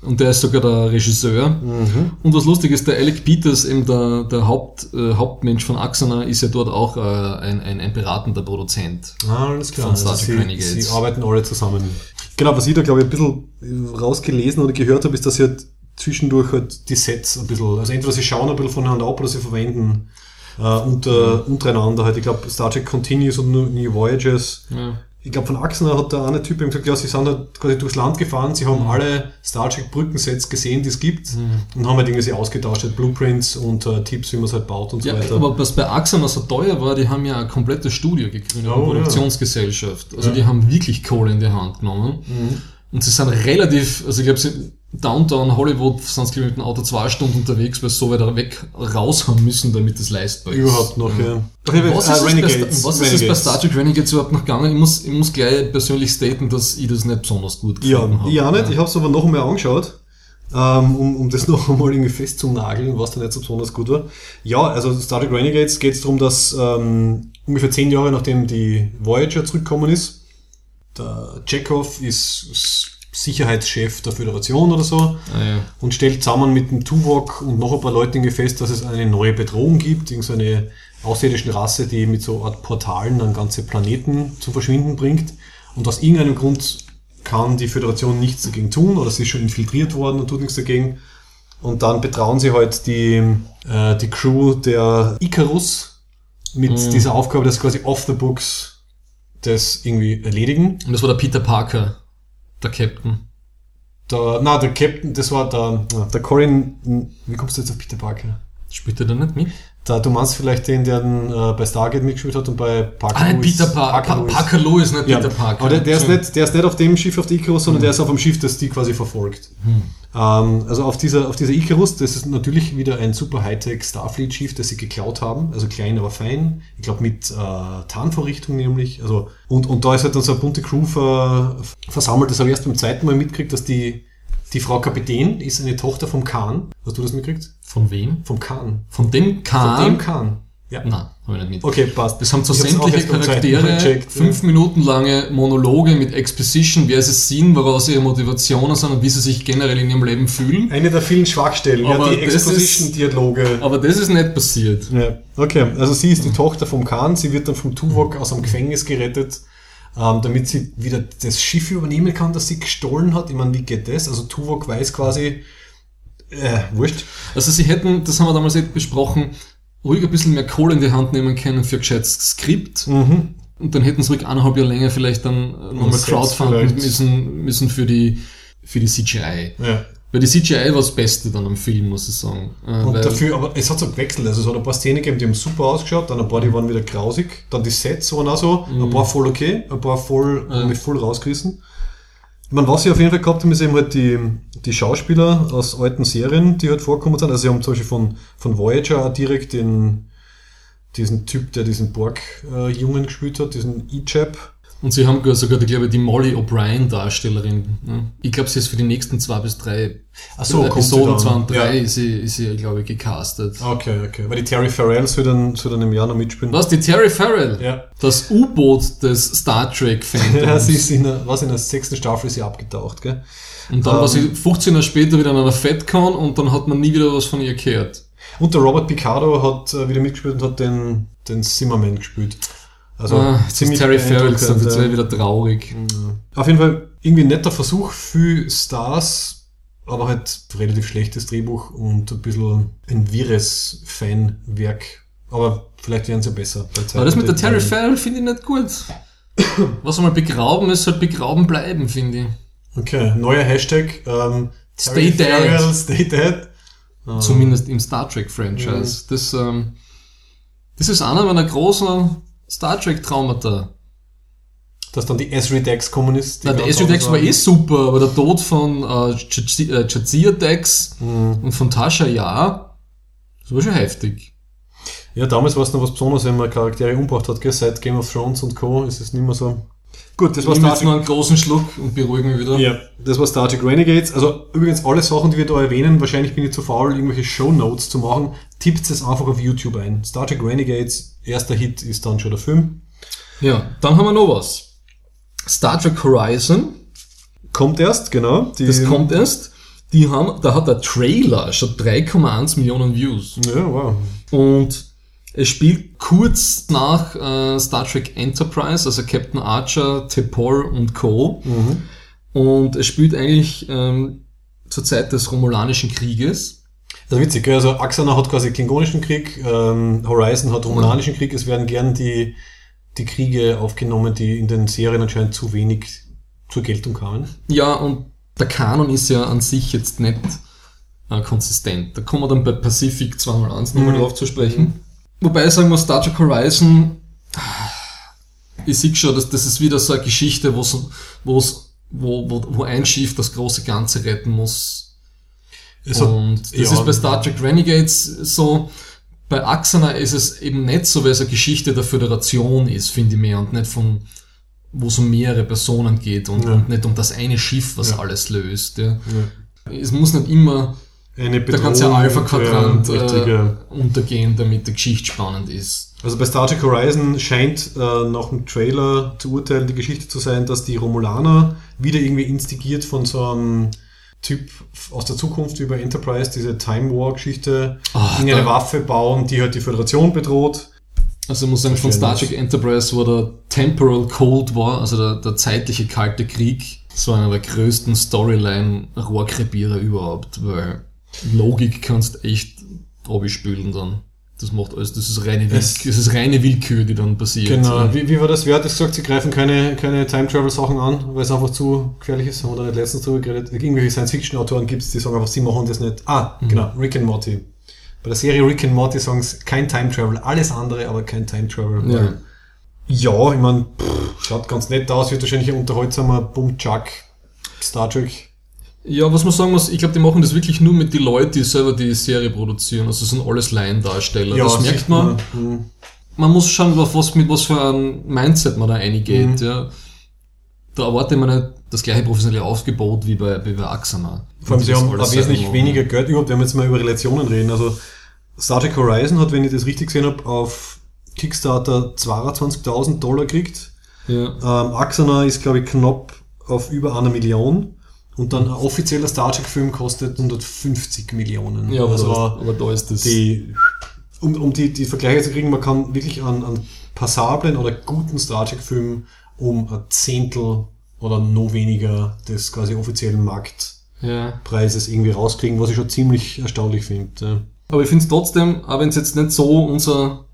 Und der ist sogar der Regisseur. Mhm. Und was lustig ist, der Alec Peters, eben der, der Haupt, äh, Hauptmensch von Axana, ist ja dort auch äh, ein, ein, ein beratender Produzent. Ah, alles klar. Von Star Also Trek sie, Renegades. sie arbeiten alle zusammen. Genau, was ich da glaube ich ein bisschen rausgelesen oder gehört habe, ist, dass sie halt zwischendurch halt die Sets ein bisschen, also entweder sie schauen ein bisschen voneinander ab oder sie verwenden äh, unter, untereinander halt. Ich glaube, Star Trek Continues und New Voyages. Ja. Ich glaube, von Axner hat der eine Typ eben gesagt, ja, sie sind halt quasi durchs Land gefahren, sie haben alle Star Trek Brückensets gesehen, die es gibt und haben halt irgendwie ausgetauscht, halt Blueprints und äh, Tipps, wie man es halt baut und so Ja, weiter. aber was bei Axana so teuer war, die haben ja ein komplettes Studio gegründet, Oh, eine ja. Produktionsgesellschaft. Also die haben wirklich Kohle in die Hand genommen. Mhm. Und sie sind relativ, also ich glaube, sie Downtown Hollywood sind sie glaub ich, mit dem Auto zwei Stunden unterwegs, weil sie so weit weg raus haben müssen, damit das leistbar ist. Überhaupt noch, ja. Was Äh, ist, es bei, Renegades, was ist es bei Renegades. Star Trek Renegades überhaupt noch gegangen? Ich muss, ich muss gleich persönlich staten, dass ich das nicht besonders gut Ja, gefunden habe. ich auch nicht. Ich habe es aber noch einmal angeschaut, ähm, um, um das noch einmal irgendwie festzunageln, was da nicht so besonders gut war. Ja, also Star Trek Renegades geht es darum, dass ähm, ungefähr zehn Jahre nachdem die Voyager zurückgekommen ist, der Chekhov ist Sicherheitschef der Föderation oder so Ah, ja. und stellt zusammen mit dem Tuvok und noch ein paar Leuten fest, dass es eine neue Bedrohung gibt, irgend so eine außerirdische Rasse, die mit so Art Portalen dann ganze Planeten zum Verschwinden bringt. Und aus irgendeinem Grund kann die Föderation nichts dagegen tun oder sie ist schon infiltriert worden und tut nichts dagegen. Und dann betrauen sie halt die, äh, die Crew der Icarus mit dieser Aufgabe, dass quasi off the books das irgendwie erledigen. Und das war der Peter Parker, der Captain. Der, na, der Captain, das war der, der Corin, wie kommst du jetzt auf Peter Parker? Spielt er da nicht mit? Da, du meinst vielleicht den, der dann, äh, bei Stargate mitgespielt hat und bei Parker Ah, nein, Lewis- Peter Parker. Pa Lewis. Parker Lewis, nicht Ja, Peter Parker. aber der, der, ist nicht, der ist nicht auf dem Schiff auf der Icarus, sondern der ist auf dem Schiff, das die quasi verfolgt. Hm. Ähm, also auf dieser, auf dieser Icarus, das ist natürlich wieder ein super Hightech Starfleet-Schiff, das sie geklaut haben. Also klein, aber fein. Ich glaube mit äh, Tarnvorrichtung nämlich. Also, und, und da ist halt dann so eine bunte Crew ver, versammelt. Das habe ich erst beim zweiten Mal mitgekriegt, dass die, die Frau Kapitän ist eine Tochter vom Khan. Hast du das mitgekriegt? Von wem? Vom Khan. Von dem Khan? Von dem Khan. Ja. Nein, habe ich nicht mit. Okay, passt. Das haben auch sämtliche Charaktere gecheckt, fünf Minuten lange Monologe mit Exposition, wer sie sind, woraus ihre Motivationen sind und wie sie sich generell in ihrem Leben fühlen. Eine der vielen Schwachstellen, Aber ja, die Exposition-Dialoge. Aber das ist nicht passiert. Ja, okay. Also sie ist die Tochter vom Khan, sie wird dann vom Tuvok aus einem Gefängnis gerettet ähm, damit sie wieder das Schiff übernehmen kann, das sie gestohlen hat. Ich meine, wie geht das? Also Tuvok weiß quasi, äh, wurscht. Also sie hätten, das haben wir damals eben besprochen, ruhig ein bisschen mehr Kohle in die Hand nehmen können für ein gescheites Skript. Mhm. Und dann hätten sie ruhig eineinhalb Jahre länger vielleicht dann nochmal Sets crowdfunden müssen, müssen für die, für die CGI. Ja. Weil die CGI war das Beste dann am Film, muss ich sagen. Äh, Und dafür, aber es hat so gewechselt. Also es hat ein paar Szenen gegeben, die haben super ausgeschaut, dann ein paar, die waren wieder grausig. Dann die Sets waren auch so, ein paar voll okay, ein paar voll, Ja. mich voll rausgerissen. Ich meine, was sie auf jeden Fall gehabt haben, ist eben halt die, die Schauspieler aus alten Serien, die halt vorkommen sind. Also sie haben zum Beispiel von, von Voyager auch direkt den, diesen Typ, der diesen Borg-Jungen gespielt hat, diesen E-Chap. Und sie haben sogar, die, glaube ich, die Molly O'Brien Darstellerin. Ne? Ich glaube, sie ist für die nächsten zwei bis drei Ach so, Episoden zwei und drei Ja. ist sie, ist sie glaube ich, gecastet. Okay, okay. Weil die Terry Farrell soll dann, soll dann im Jahr noch mitspielen. Was, die Terry Farrell? Ja. Das U-Boot des Star Trek Fandoms. Ja, sie ist in der, was in der sechsten Staffel ist sie abgetaucht, gell? und dann war ähm, sie 15 Jahre später wieder an einer FedCon und dann hat man nie wieder was von ihr gehört. Und der Robert Picardo hat äh, wieder mitgespielt und hat den, den Zimmerman gespielt. Also ah, jetzt ist Terry Farrell, das beeindruckend, ist äh, wieder traurig. Auf jeden Fall irgendwie ein netter Versuch für Stars, aber halt relativ schlechtes Drehbuch und ein bisschen ein wirres Fanwerk. Aber vielleicht werden sie besser. bei Zeit Aber das mit der Terry. Farrell finde ich nicht gut. Was einmal begraben ist, halt begraben bleiben, finde ich. Okay, neuer Hashtag. Ähm, Stay Terry dead. Farrell, Stay dead. Ah. Zumindest im Star Trek Franchise. Das, ähm, das ist einer meiner großen Star Trek Traumata. Dass dann die Esri Dex kommen ist. die Na, der SU Dex war eh super, aber der Tod von äh, Jazia Dex und von Tasha ja, das war schon heftig. Ja, damals war es noch was Besonderes, wenn man Charaktere umgebracht hat, gell? Seit Game of Thrones und Co. ist es nicht mehr so. Gut, das war Star Trek. einen großen Schluck und beruhige mich wieder. Ja, das war Star Trek Renegades. Also übrigens alle Sachen, die wir da erwähnen, wahrscheinlich bin ich zu faul, irgendwelche Show Notes zu machen. Tippt es einfach auf YouTube ein. Star Trek Renegades, erster Hit ist dann schon der Film. Ja, dann haben wir noch was. Star Trek Horizon, Kommt erst, genau. Das kommt erst. Die haben, da hat der Trailer schon 3,1 Millionen Views. Ja, wow. Und es spielt kurz nach äh, Star Trek Enterprise, also Captain Archer, T'Pol und Co. Und es spielt eigentlich ähm, zur Zeit des Romulanischen Krieges. Also witzig, also Axana hat quasi Klingonischen Krieg, ähm, Horizon hat Romulanischen Krieg. Es werden gern die, die Kriege aufgenommen, die in den Serien anscheinend zu wenig zur Geltung kamen. Ja, und der Kanon ist ja an sich jetzt nicht äh, konsistent. Da kommen wir dann bei Pacific 201 nochmal drauf zu sprechen. Wobei ich sagen muss, Star Trek Horizon, ich sehe schon, dass das ist wieder so eine Geschichte, wo's, wo's, wo, wo, wo ein Schiff das große Ganze retten muss. Es hat- und das ja. ist bei Star Trek Renegades so, bei Axana ist es eben nicht so, weil es eine Geschichte der Föderation ist, finde ich mehr, und nicht von, wo es um mehrere Personen geht und, Ja. und nicht um das eine Schiff, was Ja. alles löst. Ja. Es muss nicht immer Eine der ganze Alpha-Quadrant äh, untergehen, damit die Geschichte spannend ist. Also bei Star Trek Horizon scheint äh, nach dem Trailer zu urteilen die Geschichte zu sein, dass die Romulaner wieder irgendwie instigiert von so einem Typ aus der Zukunft über Enterprise, diese Time War Geschichte, Ah, da- Waffe bauen, die halt die Föderation bedroht. Also ich muss sagen, von Star. Trek Enterprise war der Temporal Cold War, also der, der zeitliche kalte Krieg, so einer der größten Storyline-Rohrkrepierer überhaupt, weil Logik kannst echt abspülen dann. Das macht alles, das ist reine, Es- das ist reine Willkür, die dann passiert. Genau. Wie, wie war das? Wer hat das gesagt? Sie greifen keine, keine Time-Travel-Sachen an, weil es einfach zu gefährlich ist. Haben wir da nicht letztens drüber geredet? Irgendwelche Science-Fiction-Autoren gibt es, die sagen einfach, sie machen das nicht. Ah, Mhm. genau, Rick and Morty. Bei der Serie Rick and Morty sagen sie kein Time-Travel, alles andere, aber kein Time-Travel. Ja. Ja, ich meine, schaut ganz nett aus, wird wahrscheinlich ein unterhaltsamer Bum-Chuck Star Trek. Ja, was man sagen muss, ich glaube, die machen das wirklich nur mit den Leuten, die selber die Serie produzieren. Also es sind alles Laiendarsteller. das merkt man. Hm. man muss schauen, was, mit was für ein Mindset man da reingeht. Ja. Da erwarte man nicht das gleiche professionelle Aufgebot wie bei, bei Axana. Vor allem, sie das haben wesentlich weniger. Geld überhaupt, wenn wir jetzt mal über Relationen reden. Also Star Trek Horizon hat, wenn ich das richtig gesehen habe, auf Kickstarter 22.000 Dollar gekriegt. Ja. Ähm, Axana ist, glaube ich, knapp auf über einer Million. Und dann ein offizieller Star Trek-Film kostet 150 Millionen. ja, aber, also da, aber da ist das. die, um, um die, die Vergleiche zu kriegen, man kann wirklich an, an passablen oder guten Star Trek-Filmen um ein Zehntel oder noch weniger des quasi offiziellen Marktpreises Ja. irgendwie rauskriegen, was ich schon ziemlich erstaunlich finde. Ja. Aber ich finde es trotzdem, auch wenn es jetzt nicht so unser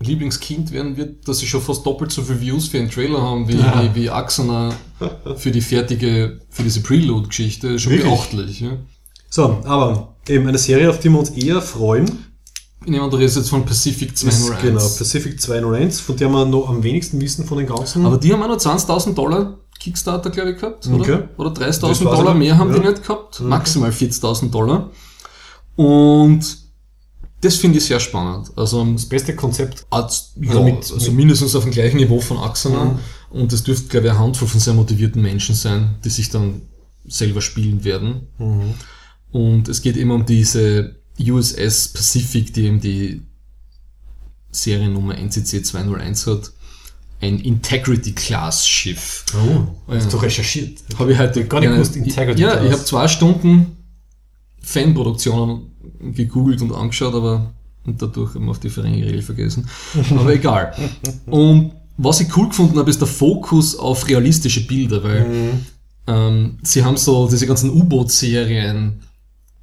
Lieblingskind werden wird, dass sie schon fast doppelt so viele Views für einen Trailer haben, wie, Ja. wie, wie Axana für die fertige, für diese Prelude-Geschichte. Schon Wirklich? beachtlich. Ja. So, aber eben eine Serie, auf die wir uns eher freuen, Ich nehme an, du redest jetzt von Pacific ist 201. genau Pacific 201, von der wir noch am wenigsten wissen von den ganzen. Aber die haben auch noch 20.000 Dollar Kickstarter, glaube ich, gehabt, oder? Okay. Oder Das 30.000 weiß Dollar, mehr haben die Ja. nicht gehabt. Maximal 40.000 Dollar. Und das finde ich sehr spannend. Also, das beste Konzept. als, ja, Also mit- also mindestens auf dem gleichen Niveau von Axana. Und es dürfte, glaube ich, eine Handvoll von sehr motivierten Menschen sein, die sich dann selber spielen werden. Und es geht immer um diese USS Pacific, die eben die Seriennummer NCC 201 hat. Ein Integrity-Class-Schiff. Oh, hast du recherchiert? Habe ich heute Gar nicht gewusst, Integrity Ja, ich habe zwei Stunden Fanproduktionen gegoogelt und angeschaut, aber und dadurch eben auf die Regel vergessen. Aber egal. Und was ich cool gefunden habe, ist der Fokus auf realistische Bilder, weil Mhm. ähm, sie haben so diese ganzen U-Boot-Serien,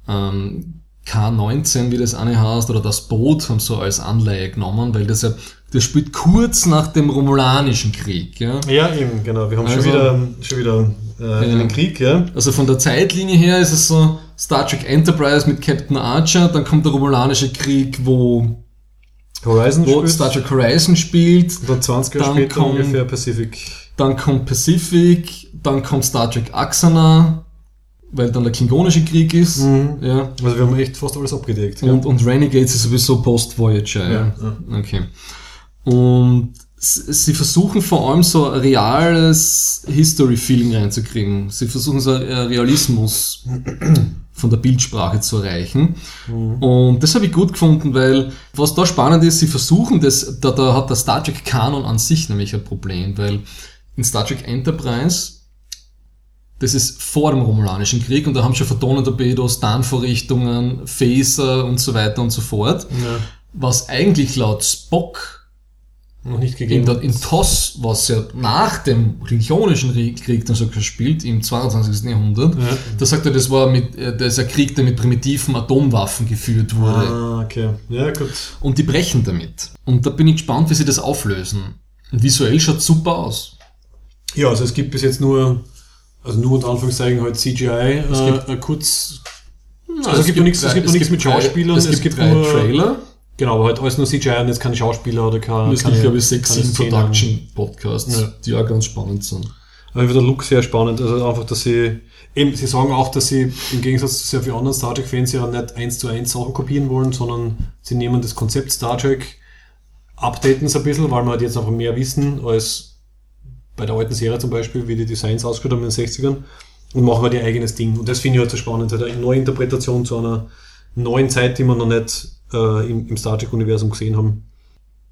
ähm, K19, wie das eine heißt, oder das Boot, haben so als Anleihe genommen, weil das ja, das spielt kurz nach dem Romulanischen Krieg, ja. Ja, eben, genau. Wir haben Also- schon wieder, schon wieder äh, einen Krieg, ja. Also von der Zeitlinie her ist es so Star Trek Enterprise mit Captain Archer, dann kommt der Romulanische Krieg, wo, Horizon wo spielt. Star Trek Horizon spielt, Und dann 20 Jahre später kommt- ungefähr Pacific. dann kommt Pacific, dann kommt Star Trek Axana, weil dann der Klingonische Krieg ist, ja. Also wir haben echt fast alles abgedeckt. Und, und Renegades ist sowieso Post-Voyager, ja. Ja, Okay. Und sie versuchen vor allem so ein reales History-Feeling reinzukriegen. Sie versuchen so einen Realismus von der Bildsprache zu erreichen. Und das habe ich gut gefunden, weil was da spannend ist, sie versuchen das, da, da hat der Star Trek Kanon an sich nämlich ein Problem, weil in Star Trek Enterprise das ist vor dem Romulanischen Krieg und da haben schon Photonentorpedos, Tarnvorrichtungen, Phaser und so weiter und so fort. Ja, Was eigentlich laut Spock noch nicht in, gegeben. der, in TOS, was ja nach dem Klingonischen Krieg dann sogar spielt, im 22. Jahrhundert, Ja. da sagt er, das war mit, äh, das ist ein Krieg, der mit primitiven Atomwaffen geführt wurde. Ah, okay. Ja, gut. Und die brechen damit. Und da bin ich gespannt, wie sie das auflösen. Und visuell schaut super aus. Ja, also es gibt bis jetzt nur, also nur unter Anführungszeichen halt CGI, äh, gibt- äh, kurz, also es gibt noch nichts, es gibt nichts mit Schauspielern, es gibt, drei nur, Trailer. Genau, aber halt alles nur CGI und jetzt keine Schauspieler oder keine, Es gibt, glaube ich, sechs, sieben. Production-Podcasts, Ja. die auch ganz spannend sind. Aber ich finde der Look sehr spannend, also einfach, dass sie, eben, sie sagen auch, dass sie im Gegensatz zu sehr vielen anderen Star Trek-Fans ja nicht eins zu eins Sachen kopieren wollen, sondern sie nehmen das Konzept Star Trek, updaten es ein bisschen, weil wir halt jetzt einfach mehr wissen als bei der alten Serie zum Beispiel, wie die Designs ausgeschaut haben in den 60ern und machen halt ihr eigenes Ding. Und das finde ich halt so spannend, halt eine neue Interpretation zu einer neuen Zeit, die wir noch nicht äh, im, im Star Trek-Universum gesehen haben.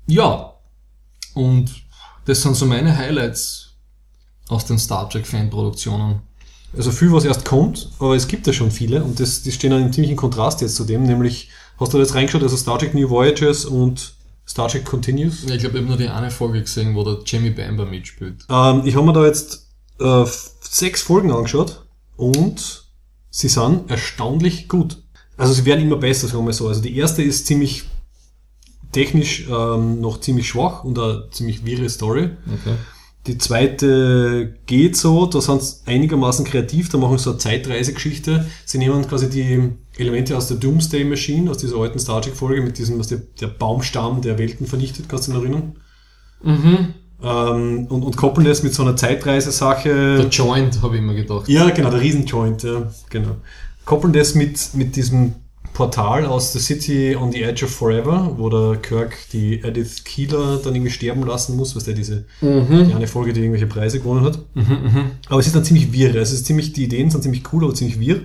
Ja, und das sind so meine Highlights aus den Star Trek-Fanproduktionen. Also viel, was erst kommt, aber es gibt ja schon viele und das, die stehen in einem ziemlichen Kontrast jetzt zu dem, nämlich, hast du da jetzt reingeschaut, also Star Trek New Voyages und Star Trek Continues? Ich glaube, ich habe nur die eine Folge gesehen, wo der Jamie Bamber mitspielt. Ähm, ich habe mir da jetzt äh, sechs Folgen angeschaut und sie sind erstaunlich gut. Also sie werden immer besser, sagen wir mal so. Also die erste ist ziemlich technisch ähm, noch ziemlich schwach und eine ziemlich wirre Story. Okay. Die zweite geht so, da sind sie einigermaßen kreativ, da machen sie so eine Zeitreisegeschichte. Sie nehmen quasi die Elemente aus der Doomsday Machine, aus dieser alten Star Trek-Folge mit diesem, was der, der Baumstamm der Welten vernichtet, kannst du dich erinnern? Mhm. Ähm, und, und koppeln das mit so einer Der Zeitreisesache. Joint, habe ich immer gedacht. Ja, genau, der Riesenjoint, ja, genau. Koppeln das mit, mit diesem Portal aus The City on the Edge of Forever, wo der Kirk die Edith Keeler dann irgendwie sterben lassen muss, was der diese Mhm. die eine Folge, die irgendwelche Preise gewonnen hat. Aber es ist dann ziemlich wirr. Es ist ziemlich, die Ideen sind ziemlich cool, aber ziemlich wirr.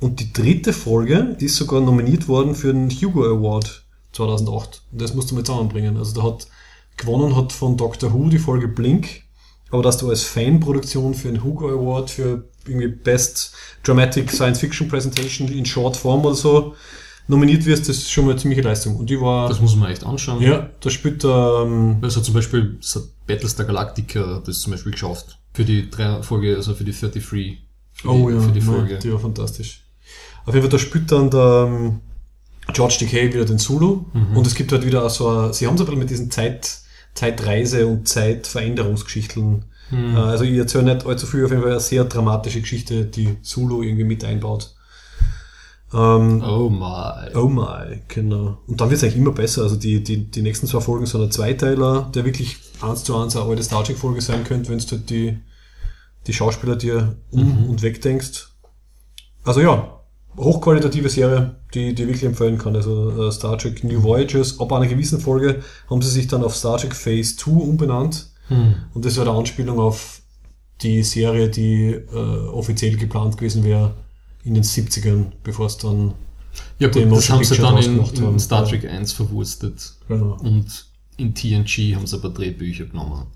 Und die dritte Folge, die ist sogar nominiert worden für den Hugo Award 2008. Und das musst du mal zusammenbringen. Also da hat gewonnen hat von Doctor Who die Folge Blink, aber dass du als Fanproduktion für einen Hugo Award für irgendwie Best Dramatic Science Fiction Presentation in Short Form oder so nominiert wirst, das ist schon mal eine ziemliche Leistung. Und die war, Das muss man echt anschauen. ja, da spielt ähm, Also zum Beispiel, das hat Battlestar Galactica das zum Beispiel geschafft. Für die drei Folge, also für die 33. Für die, oh ja, für die Folge. die war fantastisch. Auf jeden Fall, da spielt dann der ähm, George Takei wieder den Zulu. Mhm. Und es gibt halt wieder auch so, ein- sie haben so ein bisschen mit diesen Zeit, Zeitreise- und Zeitveränderungsgeschichten. Mhm. Also ich erzähle nicht allzu viel, auf jeden Fall eine sehr dramatische Geschichte, die Zulu irgendwie mit einbaut. Ähm, Oh my. Oh my, genau. Und dann wird es eigentlich immer besser. Also die, die, die nächsten zwei Folgen sind ein Zweiteiler, der wirklich eins zu eins eine alte Star Trek-Folge sein könnte, wenn du die, die Schauspieler dir um und wegdenkst. Also ja, hochqualitative Serie, die, die ich wirklich empfehlen kann. Also äh, Star Trek New Voyages. Ab einer gewissen Folge haben sie sich dann auf Star Trek Phase 2 umbenannt. Und das war eine Anspielung auf die Serie, die äh, offiziell geplant gewesen wäre in den 70ern, bevor es dann Ja den gut, das haben sie dann in, gemacht in haben. Star. Trek 1 verwurstet. Genau. Und in TNG haben sie aber Drehbücher genommen.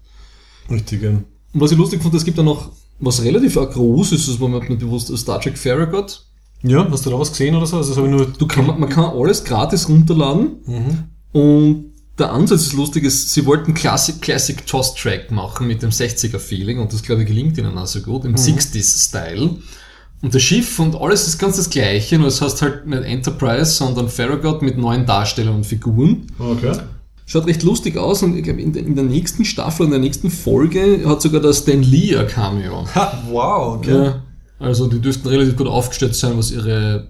Richtig, ja. Und was ich lustig fand, es gibt da noch was relativ auch groß ist, das war mir nicht bewusst, Star Trek Farragut. Ja, hast du da was gesehen oder so? Also das habe ich nur. Du kann, man kann alles gratis runterladen und der Ansatz ist lustig, ist, sie wollten Classic, Classic Toss Track machen mit dem 60er Feeling und das glaube ich gelingt ihnen auch so gut, im 60s Style. Und das Schiff und alles ist ganz das gleiche, nur es heißt halt nicht Enterprise, sondern Farragut mit neuen Darstellern und Figuren. Okay. Schaut recht lustig aus und ich glaube in, der- in der nächsten Staffel, in der nächsten Folge hat sogar der Stan Lee ein Cameo. Ha, wow, okay. Ja, also die dürften relativ gut aufgestellt sein, was ihre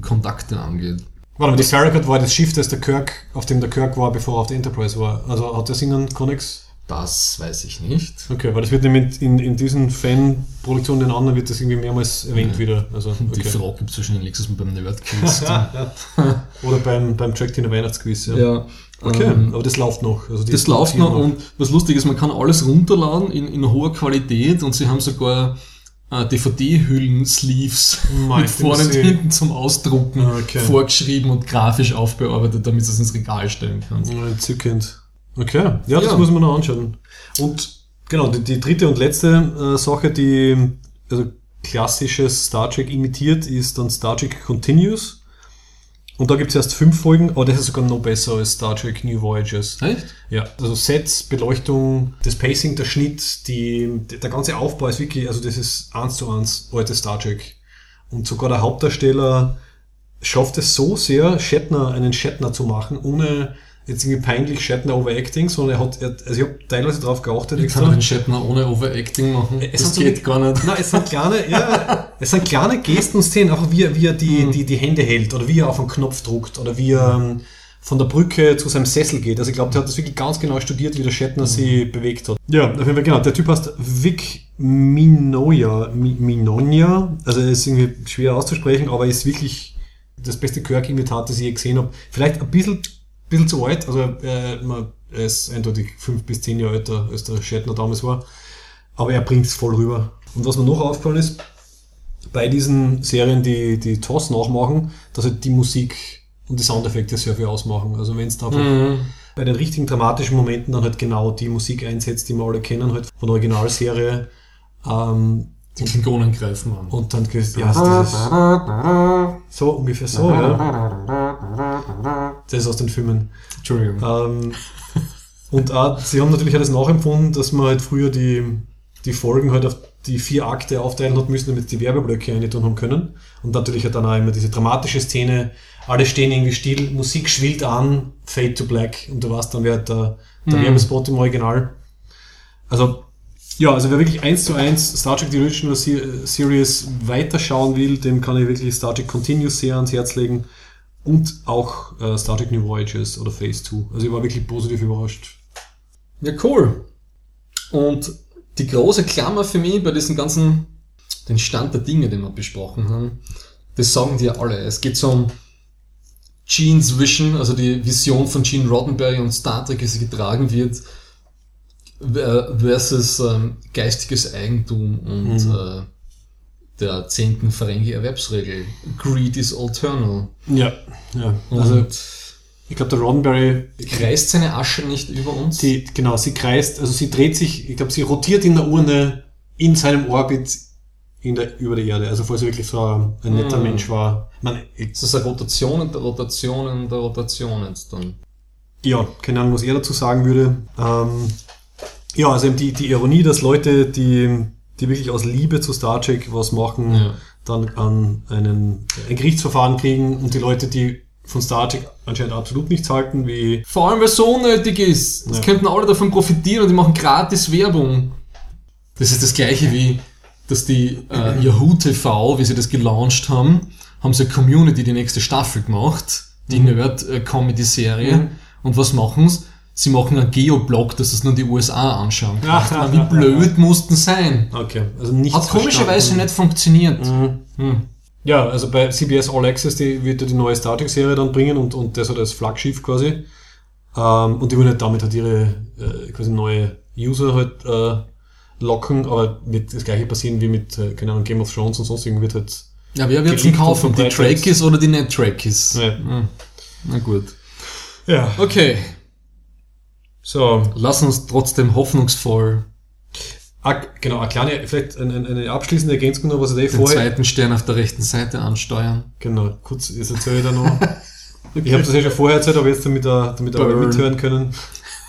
Kontakte angeht. Warte mal, die Farragut war das Schiff, das der Kirk, auf dem der Kirk war, bevor er auf der Enterprise war. Also hat das ihnen Connex? Das weiß ich nicht. Okay, weil das wird nämlich in, in diesen Fan-Produktionen, den anderen, wird das irgendwie mehrmals erwähnt wieder. Also, Die okay. Frage gibt es wahrscheinlich nächstes Mal beim Nerdquiz. Oder beim, beim Track Dinner Weihnachtsquiz. Ja. ja. Okay, ähm, aber das läuft noch. Also die- das läuft die- noch und was lustig ist, man kann alles runterladen in, in hoher Qualität und sie haben sogar äh, DVD-Hüllen-Sleeves mit vorne und ich hinten zum Ausdrucken Okay. vorgeschrieben und grafisch aufbearbeitet, damit du es ins Regal stellen kannst. Ja, Entzückend. Okay, ja, das Ja. muss man noch anschauen. Und genau, die, die dritte und letzte äh, Sache, die also klassisches Star Trek imitiert, ist dann Star Trek Continues. Und da gibt es erst fünf Folgen, aber das ist sogar noch besser als Star Trek New Voyages. Echt? Ja, also Sets, Beleuchtung, das Pacing, der Schnitt, die, der ganze Aufbau ist wirklich, also das ist eins zu eins alte Star Trek. Und sogar der Hauptdarsteller schafft es so sehr, Shatner, einen Shatner zu machen, ohne jetzt irgendwie peinlich Shatner Overacting, sondern er hat, er, also ich habe teilweise drauf geachtet, Ich kann einen Shatner ohne Overacting machen. Es das so geht die- gar nicht. Nein, es sind kleine, ja, es sind kleine Gesten und Szenen, auch wie er, wie er die, Mhm. die, die Hände hält oder wie er auf einen Knopf druckt oder wie er ähm, von der Brücke zu seinem Sessel geht. Also ich glaube, der hat das wirklich ganz genau studiert, wie der Shatner Mhm. sie bewegt hat. Ja, auf jeden Fall, genau. Der Typ heißt Vic Minoya, Mi- Minonia. Also ist irgendwie schwer auszusprechen, aber er ist wirklich das beste Kirk-Imitat, das ich je gesehen habe. Vielleicht ein bisschen, bisschen zu alt, also äh, man- er ist eindeutig fünf bis zehn Jahre älter, als der Shatner damals war. Aber er bringt es voll rüber. Und was mir noch aufgefallen ist, bei diesen Serien, die, die TOS nachmachen, dass halt die Musik und die Soundeffekte sehr viel ausmachen. Also wenn es da Mhm. bei den richtigen dramatischen Momenten dann halt genau die Musik einsetzt, die wir alle kennen, halt von der Originalserie. Ähm, Die Klingonen greifen an. und dann ja, ist dieses so ungefähr so, ja. Das ist aus den Filmen. Entschuldigung. Ähm, und auch, sie haben natürlich alles nachempfunden, dass man halt früher die, die Folgen halt auf die vier Akte aufteilen hat müssen, damit die Werbeblöcke reintun haben können. Und natürlich hat dann auch immer diese dramatische Szene, alle stehen irgendwie still, Musik schwillt an, Fade to Black und du weißt dann, wer hat der, der Werbespot im Original. Also, ja, also wer wirklich eins zu eins Star Trek The Original Se- Series weiterschauen will, dem kann ich wirklich Star Trek Continuous sehr ans Herz legen. Und auch äh, Star Trek New Voyages oder Phase 2. Also ich war wirklich positiv überrascht. Ja, cool. Und die große Klammer für mich bei diesem ganzen, den Stand der Dinge, den wir besprochen haben, das sagen die ja alle. Es geht so um Gene's Vision, also die Vision von Gene Roddenberry und Star Trek, wie sie getragen wird, ver- versus ähm, geistiges Eigentum und äh, der zehnten Ferengi-Erwerbsregel. Greed is eternal. Ja, ja. Also, Also ich glaube, der Roddenberry, kreist seine Asche nicht über uns? die, genau, sie kreist, also sie dreht sich, ich glaube, sie rotiert in der Urne in seinem Orbit in der, über der Erde. Also falls er wirklich so ein, ein netter Mm. Mensch war. Ich meine, ich, Das ist eine Rotation der Rotationen der Rotationen dann. ja, keine Ahnung, was er dazu sagen würde. Ähm, ja, also eben die, die Ironie, dass Leute, die, die wirklich aus Liebe zu Star Trek was machen, Ja. dann an einen, ein Gerichtsverfahren kriegen und die Leute, die von Star Trek anscheinend absolut nichts halten, wie Vor allem, weil es so unnötig ist. Das Ja. könnten alle davon profitieren und die machen gratis Werbung. Das ist das gleiche wie, dass die äh, Yahoo TV, wie sie das gelauncht haben, haben sie eine Community die nächste Staffel gemacht, die Nerd-Comedy-Serie. Und was machen sie? Machen einen Geoblog, dass das nur die USA anschauen kann. Aber Wie blöd mussten sein. Okay, also nicht Hat komischerweise nicht funktioniert. Hm. Ja, also bei CBS All Access, die wird ja die neue Star Trek Serie dann bringen und, und das hat als Flaggschiff quasi. Ähm, und die wollen halt damit halt ihre äh, quasi neue User halt äh, locken, aber wird das gleiche passieren wie mit, äh, keine Ahnung, Game of Thrones und sonst irgendwie wird halt. Ja, wer Geleakt denn kaufen? Die. Trekkies oder die Net-Trekkies? Ja. Hm. Na gut. ja. Okay, So, lass uns trotzdem hoffnungsvoll ah, genau, eine kleine, vielleicht eine, eine- abschließende Ergänzung noch, was ich eh den vorher. zweiten Stern auf der rechten Seite ansteuern. Genau, kurz, jetzt erzähle ich da noch. Ich habe das ja schon vorher erzählt, aber jetzt damit, da, damit alle mithören können.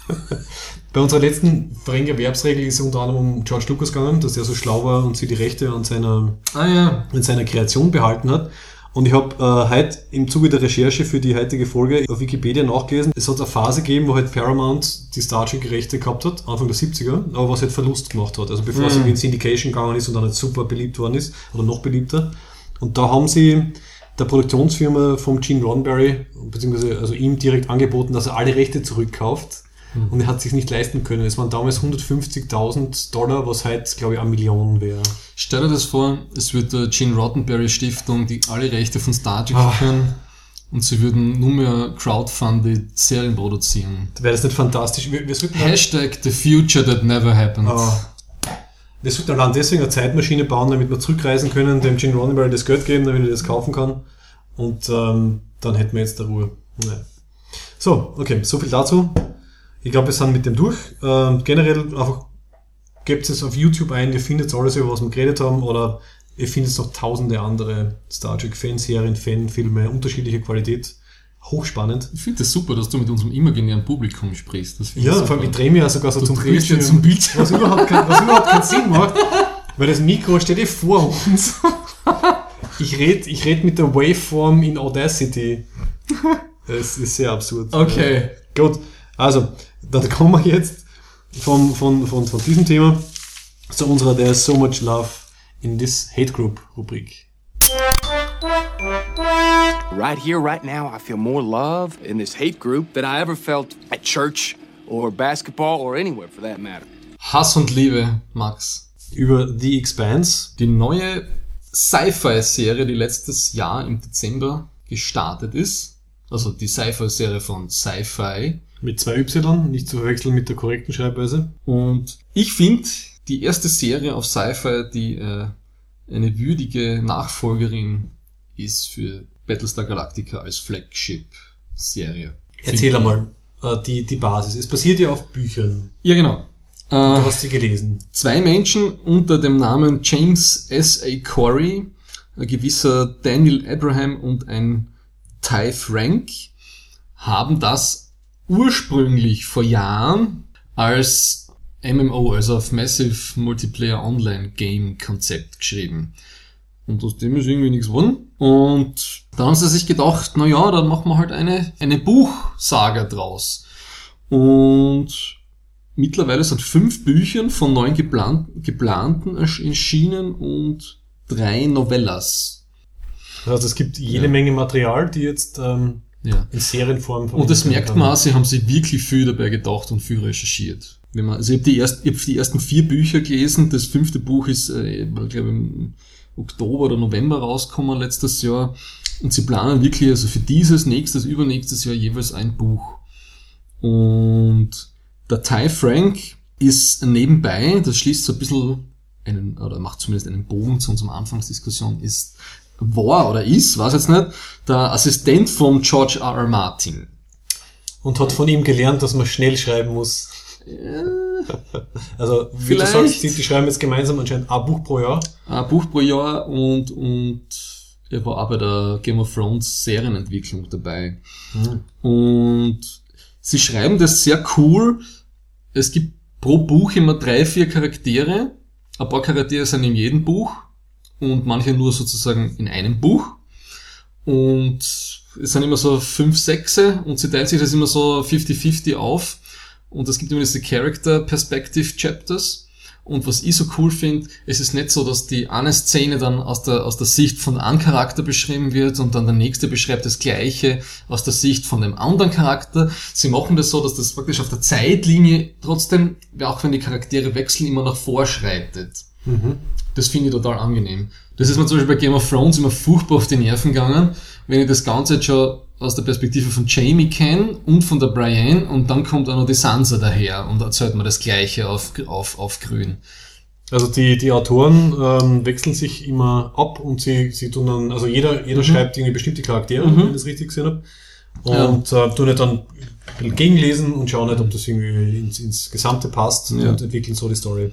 Bei unserer letzten Verringerwerbsregel ist es unter anderem um George Lucas gegangen, dass er so schlau war und sie die Rechte an seiner, Ah ja. an seiner Kreation behalten hat. Und ich habe äh, heute im Zuge der Recherche für die heutige Folge auf Wikipedia nachgelesen, es hat eine Phase gegeben, wo halt Paramount die Star Trek Rechte gehabt hat, Anfang der 70er, aber was halt Verlust gemacht hat. Also bevor sie in Syndication gegangen ist und dann halt super beliebt worden ist, oder noch beliebter. Und da haben sie der Produktionsfirma vom Gene Roddenberry, beziehungsweise also ihm direkt angeboten, dass er alle Rechte zurückkauft. Und er hat sich nicht leisten können. Es waren damals 150.000 Dollar, was heute, glaube ich, eine Million wäre. Stell dir das vor, es wird der Gene Roddenberry Stiftung, die alle Rechte von Star Trek Ah. können und sie würden nur mehr crowdfunded Serien produzieren. Wäre das nicht fantastisch? Wir, wir Hashtag the future that never happened. Ah. Wir sollten allein deswegen eine Zeitmaschine bauen, damit wir zurückreisen können, dem Gene Roddenberry das Geld geben, damit er das kaufen kann. Und ähm, dann hätten wir jetzt der Ruhe. Naja. So, okay, so viel dazu. Ich glaube, wir sind mit dem durch. Ähm, generell einfach gebt es auf YouTube ein, ihr findet alles, über was wir geredet haben, oder ihr findet noch tausende andere Star Trek Fanserien, Fanfilme, unterschiedliche Qualität. Hochspannend. Ich finde das super, dass du mit unserem imaginären Publikum sprichst. Ja, vor allem, ich drehe mich ja sogar so Du zum Bildschirm. zum Bildschirm. Was überhaupt, kein, was überhaupt keinen Sinn macht, weil das Mikro steht eh vor uns. Ich rede ich red mit der Waveform in Audacity. Das ist sehr absurd. Okay. Ja. Gut, also, dann kommen wir jetzt von, von, von, von diesem Thema zu unserer There's so much love in this hate group Rubrik. Right here, right now, I feel more love in this hate group than I ever felt at church or basketball or anywhere for that matter. Hass und Liebe, Max. Über The Expanse. Die neue Sci-Fi-Serie, die letztes Jahr im Dezember gestartet ist. Also die Sci-Fi-Serie von Sci-Fi. Mit zwei Y, nicht zu verwechseln mit der korrekten Schreibweise. Und ich finde, die erste Serie auf Sci-Fi, die äh, eine würdige Nachfolgerin ist für Battlestar Galactica als Flagship-Serie. Erzähl einmal äh, die, die Basis. Es basiert ja auf Büchern. Ja, genau. Du Äh, hast sie gelesen. zwei Menschen unter dem Namen James S. A. Corey, ein gewisser Daniel Abraham und ein Ty Frank haben das ursprünglich vor Jahren als MMO, also auf Massive Multiplayer Online Game Konzept geschrieben. Und aus dem ist irgendwie nichts geworden. Und da haben sie sich gedacht, na ja, dann machen wir halt eine, eine Buchsaga draus. Und mittlerweile sind fünf Büchern von neun geplant, geplanten ersch- erschienen und drei Novellas. Heißt, es gibt jede Ja. Menge Material, die jetzt ähm, Ja. in Serienform Und das merkt man, auch, sie haben sich wirklich viel dabei gedacht und viel recherchiert. Wenn man, also ich habe die, erst, ich hab die ersten vier Bücher gelesen, das fünfte Buch ist, äh, ich glaube im Oktober oder November rausgekommen letztes Jahr. Und sie planen wirklich also für dieses, nächstes, übernächstes Jahr jeweils ein Buch. Und der Ty Frank ist nebenbei, das schließt so ein bisschen einen, oder macht zumindest einen Bogen zu unserer Anfangsdiskussion, ist, war oder ist, weiß jetzt nicht, der Assistent von George R. R. Martin. Und hat von ihm gelernt, dass man schnell schreiben muss. Also, wie Vielleicht. du sagst, die, die schreiben jetzt gemeinsam anscheinend ein Buch pro Jahr. ein Buch pro Jahr und, und er war auch bei der Game of Thrones Serienentwicklung dabei. Und sie schreiben das sehr cool. Es gibt pro Buch immer drei, vier Charaktere. Ein paar Charaktere sind in jedem Buch und manche nur sozusagen in einem Buch. Und es sind immer so fünf, sechse und sie teilt sich das immer so 50-50 auf. Und es gibt immer diese Character Perspective Chapters. Und was ich so cool finde, es ist nicht so, dass die eine Szene dann aus der, aus der Sicht von einem Charakter beschrieben wird und dann der nächste beschreibt das Gleiche aus der Sicht von dem anderen Charakter. Sie machen das so, dass das praktisch auf der Zeitlinie trotzdem, auch wenn die Charaktere wechseln, immer nach vorschreitet. Das finde ich total angenehm. Das ist mir zum Beispiel bei Game of Thrones immer furchtbar auf die Nerven gegangen, wenn ich das Ganze jetzt schon aus der Perspektive von Jamie kenne und von der Brienne und dann kommt auch noch die Sansa daher und erzählt mir das Gleiche auf, auf, auf grün. Also die, die Autoren ähm, wechseln sich immer ab und sie, sie tun dann, also jeder, jeder schreibt irgendwie bestimmte Charaktere, wenn ich das richtig gesehen habe. Und äh, tun halt dann gegenlesen und schauen halt, ob das irgendwie ins, ins Gesamte passt Ja. und entwickeln so die Story.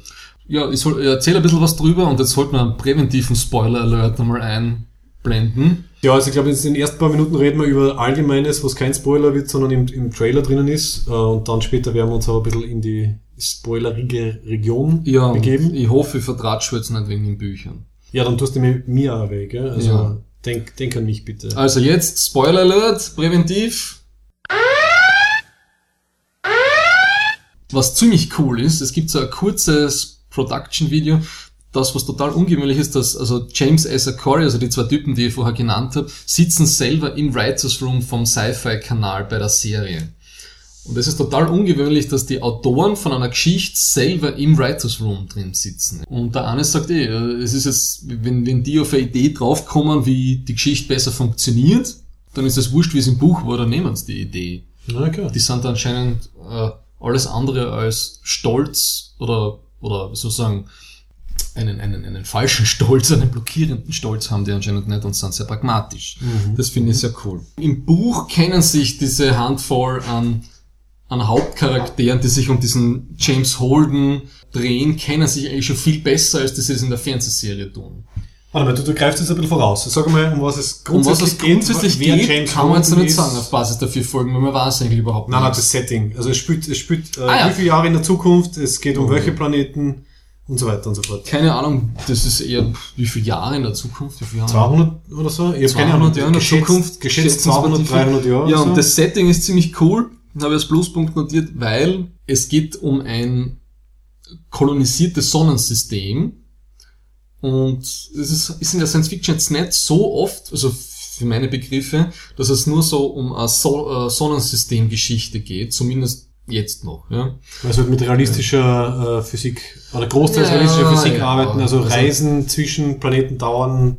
Ja, ich, soll, ich erzähle ein bisschen was drüber und jetzt sollten wir einen präventiven Spoiler-Alert nochmal einblenden. Ja, also ich glaube, jetzt in den ersten paar Minuten reden wir über Allgemeines, was kein Spoiler wird, sondern im, im Trailer drinnen ist. Äh, und dann später werden wir uns aber ein bisschen in die spoilerige Region Ja, begeben. ich hoffe, ich vertratsch jetzt nicht wegen den Büchern. Ja, dann tust du mir, mir auch weg, gell? Also Ja. denk, denk an mich bitte. Also jetzt Spoiler Alert, präventiv. Was ziemlich cool ist, es gibt so ein kurzes Production-Video, das was total ungewöhnlich ist, dass also James S. Corey, also die zwei Typen, die ich vorher genannt habe, sitzen selber im Writers Room vom Sci-Fi-Kanal bei der Serie. Und es ist total ungewöhnlich, dass die Autoren von einer Geschichte selber im Writers Room drin sitzen. Und der eine sagt eh, es ist jetzt, wenn, wenn die auf eine Idee draufkommen, wie die Geschichte besser funktioniert, dann ist es wurscht, wie es im Buch war, dann nehmen sie die Idee. Okay. Die sind anscheinend äh, alles andere als stolz oder, oder wie soll ich sagen, einen, einen, einen falschen Stolz, einen blockierenden Stolz haben die anscheinend nicht und sind sehr pragmatisch. Das finde ich sehr cool. Im Buch kennen sich diese Handvoll an, an Hauptcharakteren, die sich um diesen James Holden drehen, kennen sich eigentlich schon viel besser, als das es in der Fernsehserie tun. Warte mal, du, du greifst jetzt ein bisschen voraus. Sag mal, um was es Um was grundsätzlich es grundsätzlich wer geht, James kann man jetzt nicht ist. sagen auf Basis der vier Folgen, weil man weiß eigentlich überhaupt Nein, nein, nichts. das Setting. Also es spielt, es spielt äh, Ah, ja. wie viele Jahre in der Zukunft, es geht um Mhm. welche Planeten und so weiter und so fort. Keine Ahnung, das ist eher wie viele Jahre in der Zukunft, wie viele Jahre? 200 oder so? Ich hab 200 Jahre in der geschätzt, Zukunft. Geschätzt schätzen sie 200, relativ 300 Jahre. Ja, oder so. und das Setting ist ziemlich cool. Habe ich als Pluspunkt notiert, weil es geht um ein kolonisiertes Sonnensystem. Und es ist, ist in der Science Fiction jetzt nicht so oft, also für meine Begriffe, dass es nur so um eine so äh, Sonnensystemgeschichte geht, zumindest jetzt noch. Ja. Also mit realistischer äh, Physik oder großteils Ja, realistischer Physik ja. arbeiten. Also, Also- Reisen zwischen Planeten dauern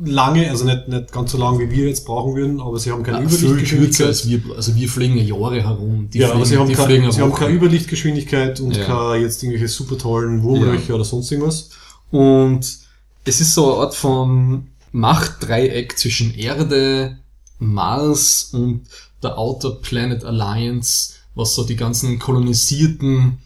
lange, also nicht, nicht ganz so lang, wie wir jetzt brauchen würden, aber sie haben keine Ja, Überlichtgeschwindigkeit. als wir, also wir fliegen ja Jahre herum. Die ja, fliegen, aber sie haben, keine, sie haben keine Überlichtgeschwindigkeit und Ja. keine jetzt irgendwelche super tollen Wurmlöcher oder sonst irgendwas. Und es ist so eine Art von Machtdreieck zwischen Erde, Mars und der Outer Planet Alliance, was so die ganzen kolonisierten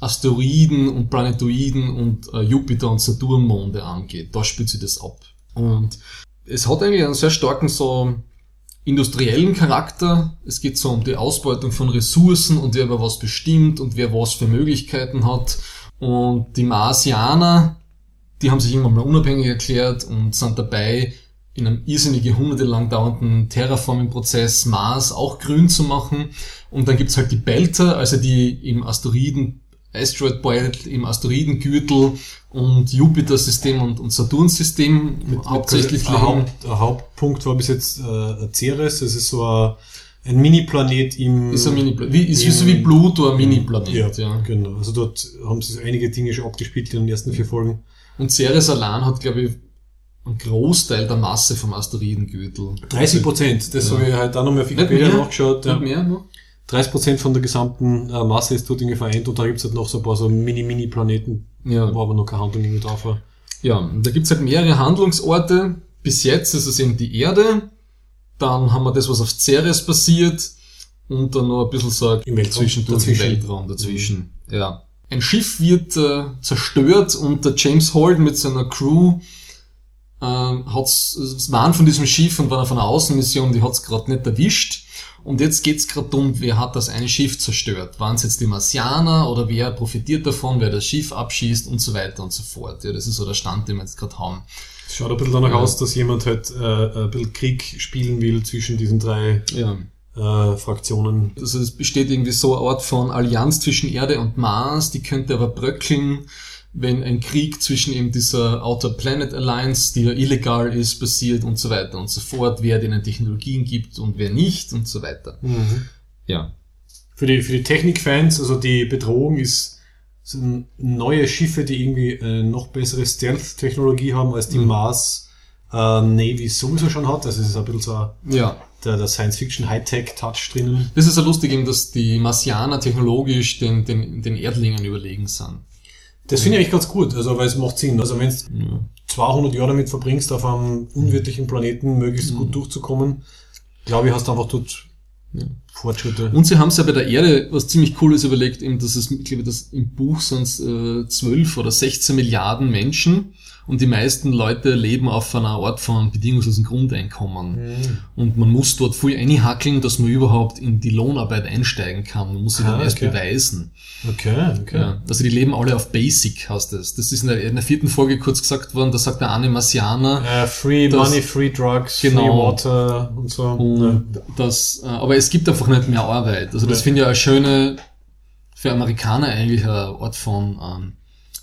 Asteroiden und Planetoiden und äh, Jupiter- und Saturnmonde angeht. Da spielt sich das ab. Und es hat eigentlich einen sehr starken so industriellen Charakter. Es geht so um die Ausbeutung von Ressourcen und wer über was bestimmt und wer was für Möglichkeiten hat. Und die Marsianer, die haben sich irgendwann mal unabhängig erklärt und sind dabei, in einem irrsinnig jahrhundertelang dauernden Terraforming-Prozess Mars auch grün zu machen. Und dann gibt's halt die Belter, also die im Asteroiden, Asteroid Belt, im Asteroidengürtel und Jupiter-System und, und Saturn-System hauptsächlich liegen. Haupt, Hauptpunkt war bis jetzt äh, Ceres. Es ist so ein, ein Mini-Planet im... Ist, ein Mini wie, ist wie so wie Pluto ein Mini-Planet. Ja, Ja. genau. Also dort haben sie einige Dinge schon abgespielt in den ersten vier Folgen. Und Ceres allein hat, glaube ich, einen Großteil der Masse vom Asteroidengürtel. 30 Prozent, das Ja. habe ich halt auch noch mal auf Wikipedia mehr? nachgeschaut. Ja. mehr, ne? 30 Prozent von der gesamten äh, Masse ist dort irgendwie vereint und da gibt's halt noch so ein paar so Mini-Mini-Planeten, Ja. wo aber noch keine Handlung irgendwie drauf war. Ja, und da gibt's halt mehrere Handlungsorte. Bis jetzt ist es eben die Erde. Dann haben wir das, was auf Ceres passiert. und dann noch ein bisschen so Im Weltraum. Dazwischen. Weltraum dazwischen. Ja. Ein Schiff wird äh, zerstört und der James Holt mit seiner Crew ähm, hat's, es waren von diesem Schiff und war von einer Außenmission, die hat's gerade nicht erwischt. Und jetzt geht's gerade um, wer hat das eine Schiff zerstört? Waren es jetzt die Marsianer oder wer profitiert davon, wer das Schiff abschießt und so weiter und so fort. Ja, das ist so der Stand, den wir jetzt gerade haben. Es schaut ein bisschen danach Ja. aus, dass jemand halt äh, ein bisschen Krieg spielen will zwischen diesen drei Ja. Äh, Fraktionen. Also es besteht irgendwie so eine Art von Allianz zwischen Erde und Mars, die könnte aber bröckeln, wenn ein Krieg zwischen eben dieser Outer Planet Alliance, die ja illegal ist, passiert und so weiter und so fort, wer denen Technologien gibt und wer nicht und so weiter. Ja. Für die, für die Technikfans, also die Bedrohung ist sind neue Schiffe, die irgendwie eine noch bessere Stealth-Technologie haben, als die Mars äh, Navy sowieso schon hat. Also es ist ein bisschen so Ja. Der, der Science-Fiction-Hightech-Touch drinnen. Das ist ja lustig eben, dass die Marsianer technologisch den, den, den Erdlingen überlegen sind. Das finde ich eigentlich ganz gut, also weil es macht Sinn. Also wenn du 200 Jahre damit verbringst, auf einem unwirtlichen Planeten möglichst gut durchzukommen, glaube ich, hast du einfach dort Fortschritte. Und sie haben sich ja bei der Erde was ziemlich Cooles überlegt, eben, dass es, ich glaube, das im Buch sind es äh, 12 oder 16 Milliarden Menschen und die meisten Leute leben auf einer Art von bedingungslosen Grundeinkommen. Und man muss dort viel einhackeln, dass man überhaupt in die Lohnarbeit einsteigen kann. Man muss sich dann Ah, erst okay. beweisen. Okay, okay. Ja. Also die leben alle auf Basic, heißt das. Das ist in der, in der vierten Folge kurz gesagt worden, da sagt der eine Marsianer, Äh, free Das- Money, Free Drugs, Genau. Free Water und so. Und das, äh, aber es gibt einfach nicht mehr Arbeit. Also das Ja. finde ich eine schöne, für Amerikaner eigentlich eine Art von ähm,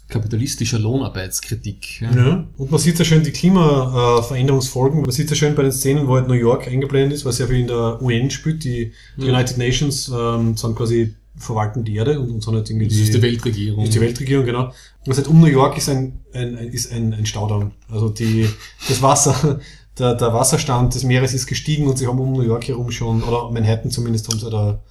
kapitalistischer Lohnarbeitskritik. Ja. Ja. Und man sieht ja schön die Klimaveränderungsfolgen. Man sieht ja schön bei den Szenen, wo halt New York eingeblendet ist, was ja viel in der UN spielt. Die United Nations ähm, sind quasi verwalten die Erde und, und sind halt irgendwie Das ist die Weltregierung. ist die Weltregierung, genau. Und halt um New York ist ein, ein, ein, ist ein, ein Staudamm. Also die, das Wasser, der, der Wasserstand des Meeres ist gestiegen und sie haben um New York herum schon, oder Manhattan zumindest, haben sie da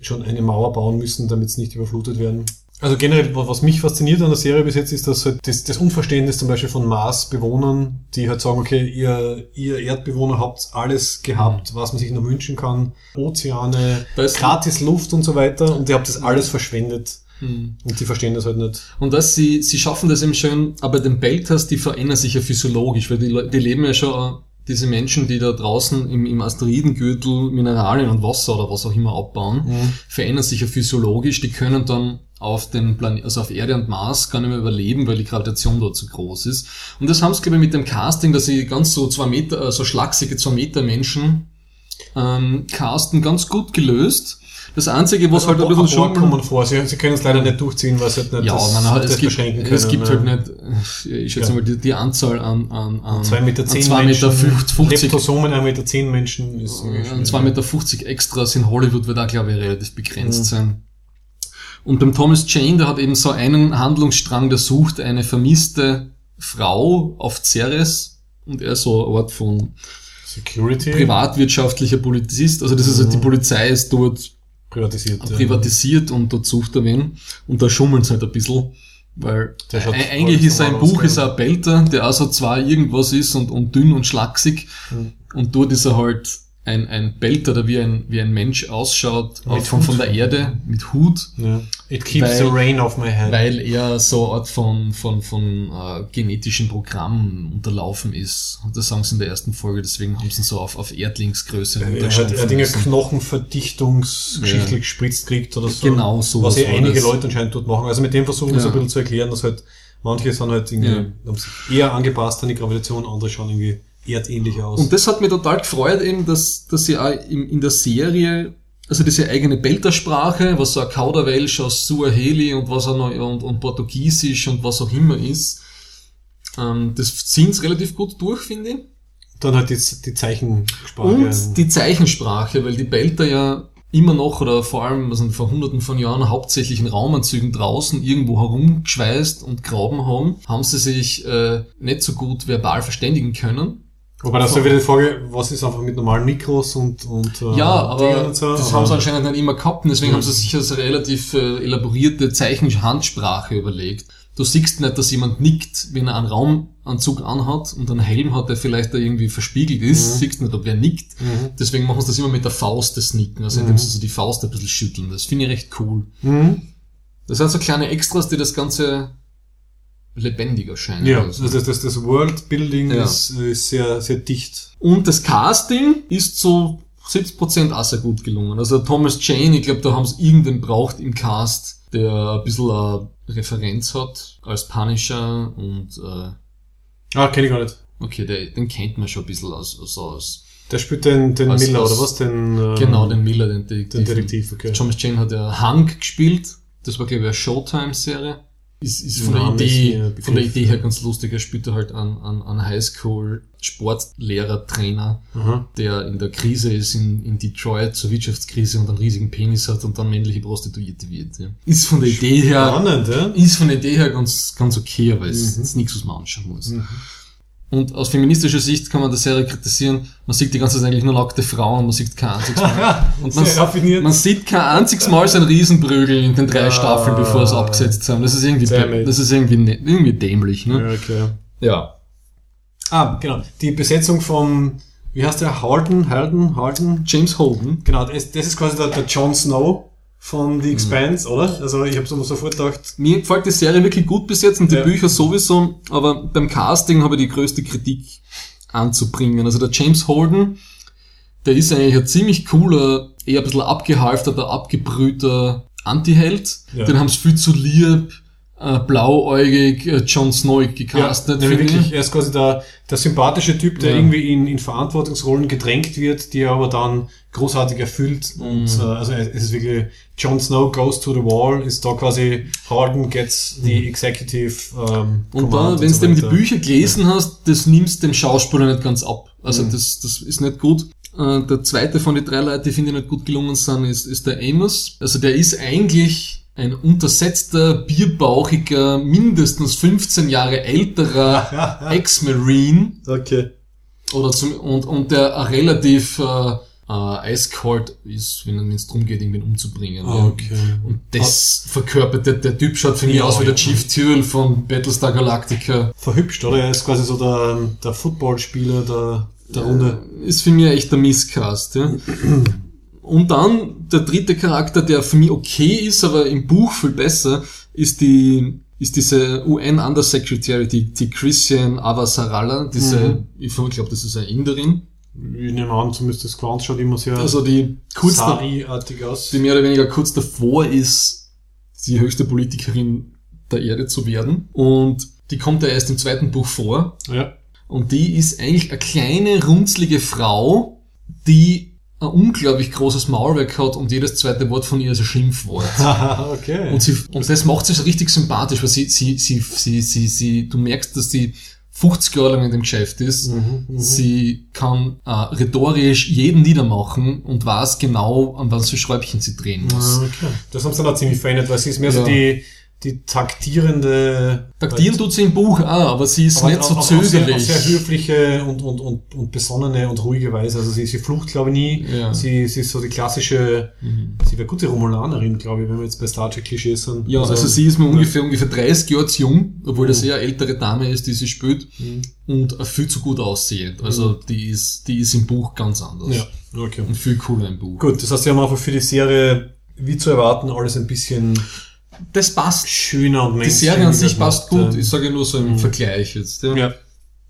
schon eine Mauer bauen müssen, damit sie nicht überflutet werden. Also generell, wa- was mich fasziniert an der Serie bis jetzt, ist, dass halt das, das Unverständnis zum Beispiel von Mars-Bewohnern, die halt sagen, okay, ihr, ihr Erdbewohner habt alles gehabt, was man sich nur wünschen kann. Ozeane, ist- gratis Luft und so weiter und ihr habt das alles verschwendet. Mhm. Und die verstehen das halt nicht. Und dass sie, sie schaffen das eben schön, aber den Belters, die verändern sich ja physiologisch, weil die, die leben ja schon, äh, diese Menschen, die da draußen im, im Asteroidengürtel Mineralien und Wasser oder was auch immer abbauen, verändern sich ja physiologisch, die können dann auf den Plan also auf Erde und Mars gar nicht mehr überleben, weil die Gravitation dort zu groß ist. Und das haben sie, glaube ich, mit dem Casting, dass sie ganz so zwei Meter, äh, so schlachsige zwei Meter Menschen ähm, casten, ganz gut gelöst. Das Einzige, was halt ein bisschen schon kommen vor. Sie, sie können es leider nicht durchziehen, weil sie halt nicht ja, das, man, halt, es gibt, beschränken können. es gibt ja. halt nicht, ich schätze Ja. mal, die, die Anzahl an, an, an 2,10 Meter, zehn 2,50 Menschen, Meter 50, Leptosomen 1,10 Meter zehn Menschen ist irgendwie an schwierig. 2,50 Meter Extras in Hollywood wird auch, glaube ich, relativ begrenzt sein. Und beim Thomas Jane, der hat eben so einen Handlungsstrang, der sucht eine vermisste Frau auf Ceres und er ist so eine Art von Security privatwirtschaftlicher Polizist. Also das ist halt, die Polizei ist dort privatisiert. ja. privatisiert und dort sucht er wen. Und da schummeln sie halt ein bisschen. Weil eigentlich ist aus, Buch ja. ist er ein Belter, der also zwar irgendwas ist und, und dünn und schlaksig. Hm. Und dort ist er halt ein, ein Belter, der wie ein, wie ein Mensch ausschaut, Mit von, der Erde, mit Hut. Ja. It keeps Weil- the rain off my head. Weil er so eine Art von, von, von äh, genetischen Programm unterlaufen ist. Und das sagen sie in der ersten Folge, deswegen haben sie ihn so auf, auf Erdlingsgröße er hat, er hat Dinge müssen. Knochenverdichtungsgeschichte Ja. gespritzt kriegt oder so. Genau, sowas Was ja einige das. Leute anscheinend dort machen. Also mit dem versuchen wir so Ja. ein bisschen zu erklären, dass halt manche sind halt irgendwie, Ja. haben sich eher angepasst an die Gravitation, andere schauen irgendwie erdähnlich aus. Und das hat mich total gefreut, eben, dass, dass sie auch in, in der Serie, also diese eigene Beltersprache, was so ein Kauderwelsch aus Suaheli und was auch noch, und, und Portugiesisch und was auch immer ist, ähm, das ziehen sie relativ gut durch, finde ich. dann halt die, die Zeichensprache. Und die Zeichensprache, weil die Belter ja immer noch oder vor allem also vor hunderten von Jahren hauptsächlich in Raumanzügen draußen irgendwo herumgeschweißt und graben haben, haben sie sich äh, nicht so gut verbal verständigen können. Wobei das ist ja wieder die Frage, was ist einfach mit normalen Mikros und, und äh, Ja, aber und so, das aber- haben sie anscheinend nicht immer gehabt und deswegen haben sie sich als relativ äh, elaborierte Zeichen-Handsprache überlegt. Du siehst nicht, dass jemand nickt, wenn er einen Raumanzug anhat und einen Helm hat, der vielleicht da irgendwie verspiegelt ist. Siehst nicht, ob wer nickt. Deswegen machen sie das immer mit der Faust, das Nicken, also indem sie so die Faust ein bisschen schütteln. Das finde ich recht cool. Das sind so kleine Extras, die das Ganze lebendig erscheinen. Ja, also das, das, das Worldbuilding Ja. ist, ist sehr, sehr dicht. Und das Casting ist so 70% auch sehr gut gelungen. Also Thomas Jane, ich glaube, da haben sie irgendwen braucht im Cast, der ein bisschen eine Referenz hat als Punisher und äh, Ah, kenne ich gar nicht. okay, der, den kennt man schon ein bisschen aus, aus, aus Der spielt den, den Als- Miller, als- oder was? Den, äh, genau, den Miller, den Detektiv. den Detektiv, okay. Thomas Jane hat ja Hank gespielt, das war glaube ich eine Showtime-Serie. Ist, ist von der ist Idee, mir von der Idee her ganz lustig. Er spielt da halt an, an, an Highschool Sportlehrer, Trainer, Aha. der in der Krise ist in, in Detroit zur Wirtschaftskrise und einen riesigen Penis hat und dann männliche Prostituierte wird. Ja. Ist von der Idee her, Spannend, ja? ist von der Idee her ganz, ganz okay, aber es Mhm. ist nichts, was man anschauen muss. Und aus feministischer Sicht kann man der Serie kritisieren, man sieht die ganze Zeit eigentlich nur nackte Frauen, man sieht kein einziges Mal. Und man, Sehr raffiniert. man sieht kein einziges Mal so ein Riesenprügel in den drei Ah. Staffeln, bevor sie abgesetzt haben. Das ist irgendwie, das ist irgendwie, ne- irgendwie dämlich, Ja, ne? okay. Ja. Ah, genau. Die Besetzung vom, wie heißt der? Harden, Harden, Harden? James Holden. Genau, das, das ist quasi der, der Jon Snow von Mhm. The Expanse, oder? Also ich habe so sofort gedacht, Mir gefällt die Serie wirklich gut bis jetzt und die Ja. Bücher sowieso, aber beim Casting habe ich die größte Kritik anzubringen. Also der James Holden, der ist eigentlich ein ziemlich cooler, eher ein bisschen abgehalfterter, abgebrühter Anti-Held. Ja. Den haben sie viel zu lieb, äh, blauäugig, äh, Jon Snow gecastet. ja, wirklich, er ist quasi der, der sympathische Typ, der Ja. irgendwie in, in Verantwortungsrollen gedrängt wird, die er aber dann großartig erfüllt. Mhm. Und äh, also es ist wirklich, Jon Snow goes to the wall, ist da quasi Harden gets the executive ähm, Und da, wenn so du eben die. Bücher gelesen hast, das nimmst dem Schauspieler nicht ganz ab. Also das, das ist nicht gut. Äh, Der zweite von den drei Leuten, die finde ich nicht gut gelungen sind, ist, ist der Amos. Also der ist eigentlich ein untersetzter, bierbauchiger, mindestens 15 Jahre älterer Ex-Marine Okay. oder zum, und, und der relativ äh, äh, eiskalt ist, wenn es darum geht, irgendwen umzubringen. Ah, okay. Und das verkörpert, der, der Typ schaut für mich Ja, aus wie der. Chief Tyrrell von Battlestar Galactica. Verhübscht, oder? Er ist quasi so der, der Footballspieler der, der Runde. Ist für mich echt der Misscast, ja. Und dann der dritte Charakter, der für mich okay ist, aber im Buch viel besser, ist die ist diese UN Undersecretary, die, die Christian Avasarala, diese, ich glaube, das ist eine Inderin, Ich nehme an, zumindest das Quant schaut immer sehr also die kurz, Sari-artig aus. die mehr oder weniger kurz davor ist, die höchste Politikerin der Erde zu werden. Und die kommt ja erst im zweiten Buch vor. Ja. Und die ist eigentlich eine kleine, runzlige Frau, die ein unglaublich großes Maulwerk hat und jedes zweite Wort von ihr ist ein Schimpfwort. Okay. Und, sie, und das macht sie so richtig sympathisch, weil sie, sie, sie, sie, sie, sie, du merkst, dass sie 50 Jahre lang in dem Geschäft ist. Sie kann äh, rhetorisch jeden niedermachen und weiß genau, an was für Schräubchen sie drehen muss. Ah, okay. Das haben sie dann auch ziemlich verändert, weil sie ist mehr so Ja. die, die taktierende. Taktieren tut sie im Buch auch, aber sie ist aber nicht so auf- auf Sehr, zögerlich. sehr höfliche und, und, und, und besonnene und ruhige Weise. Also sie, sie flucht, glaube ich, nie. Ja. Mhm. Sie, sie ist so die klassische, sie wäre gute Romulanerin, glaube ich, wenn wir jetzt bei Star Trek Klischees sind. Ja, also, sie ist mir ja. ungefähr, ungefähr 30 Jahre zu jung, obwohl Mhm. das eher eine ältere Dame ist, die sie spielt und auch viel zu gut aussehend. Also die ist, die ist im Buch ganz anders. Mhm. Ja, okay. Und viel cooler im Buch. Gut, das heißt, sie haben einfach für die Serie, wie zu erwarten, alles ein bisschen Das passt. schöner und Die Serie an sich passt gut. Ich sage nur so im Vergleich jetzt. Ja. Ja.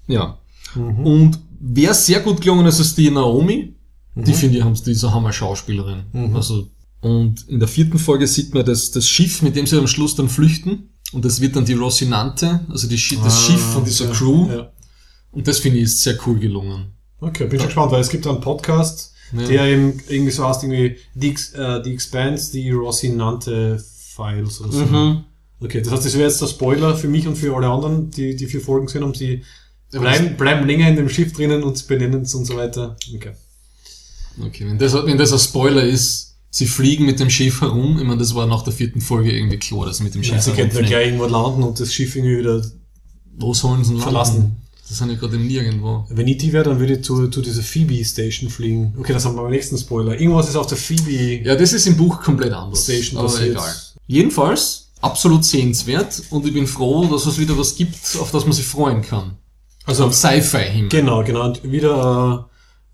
ja. Und wer sehr gut gelungen ist, ist die Naomi. Die finde ich, haben- die ist eine Hammer-Schauspielerin. Also, und in der vierten Folge sieht man das, das Schiff, mit dem sie am Schluss dann flüchten. Und das wird dann die Rocinante, also die, das Ah, Schiff von dieser okay. Crew. Ja. Und das finde ich ist sehr cool gelungen. Okay, bin schon gespannt, weil es gibt einen Podcast, Ja. der eben irgendwie so heißt, irgendwie Ex- äh, The Expanse, die Rocinante Files oder so. Mhm. Okay, das heißt, das wäre jetzt der Spoiler für mich und für alle anderen, die die vier Folgen gesehen haben. Sie bleiben, bleiben länger in dem Schiff drinnen und benennen es und so weiter. Okay. Okay, wenn das, wenn das ein Spoiler ist, sie fliegen mit dem Schiff herum. Ich meine, das war nach der vierten Folge irgendwie klar, dass sie mit dem Ja, Schiff sie könnten ja gleich irgendwo landen und das Schiff irgendwie wieder Wo sollen sie landen? verlassen. Das sind ja gerade im Nirgendwo. Wenn ich die wäre, dann würde ich zu, zu dieser Phoebe Station fliegen. Okay, das haben wir beim nächsten Spoiler. Irgendwas ist auf der Phoebe. Ja, das ist im Buch komplett anders. Station aber egal. Jedenfalls, absolut sehenswert und ich bin froh, dass es wieder was gibt, auf das man sich freuen kann. Also, Auf Sci-Fi-Himmel. genau, genau. Und wieder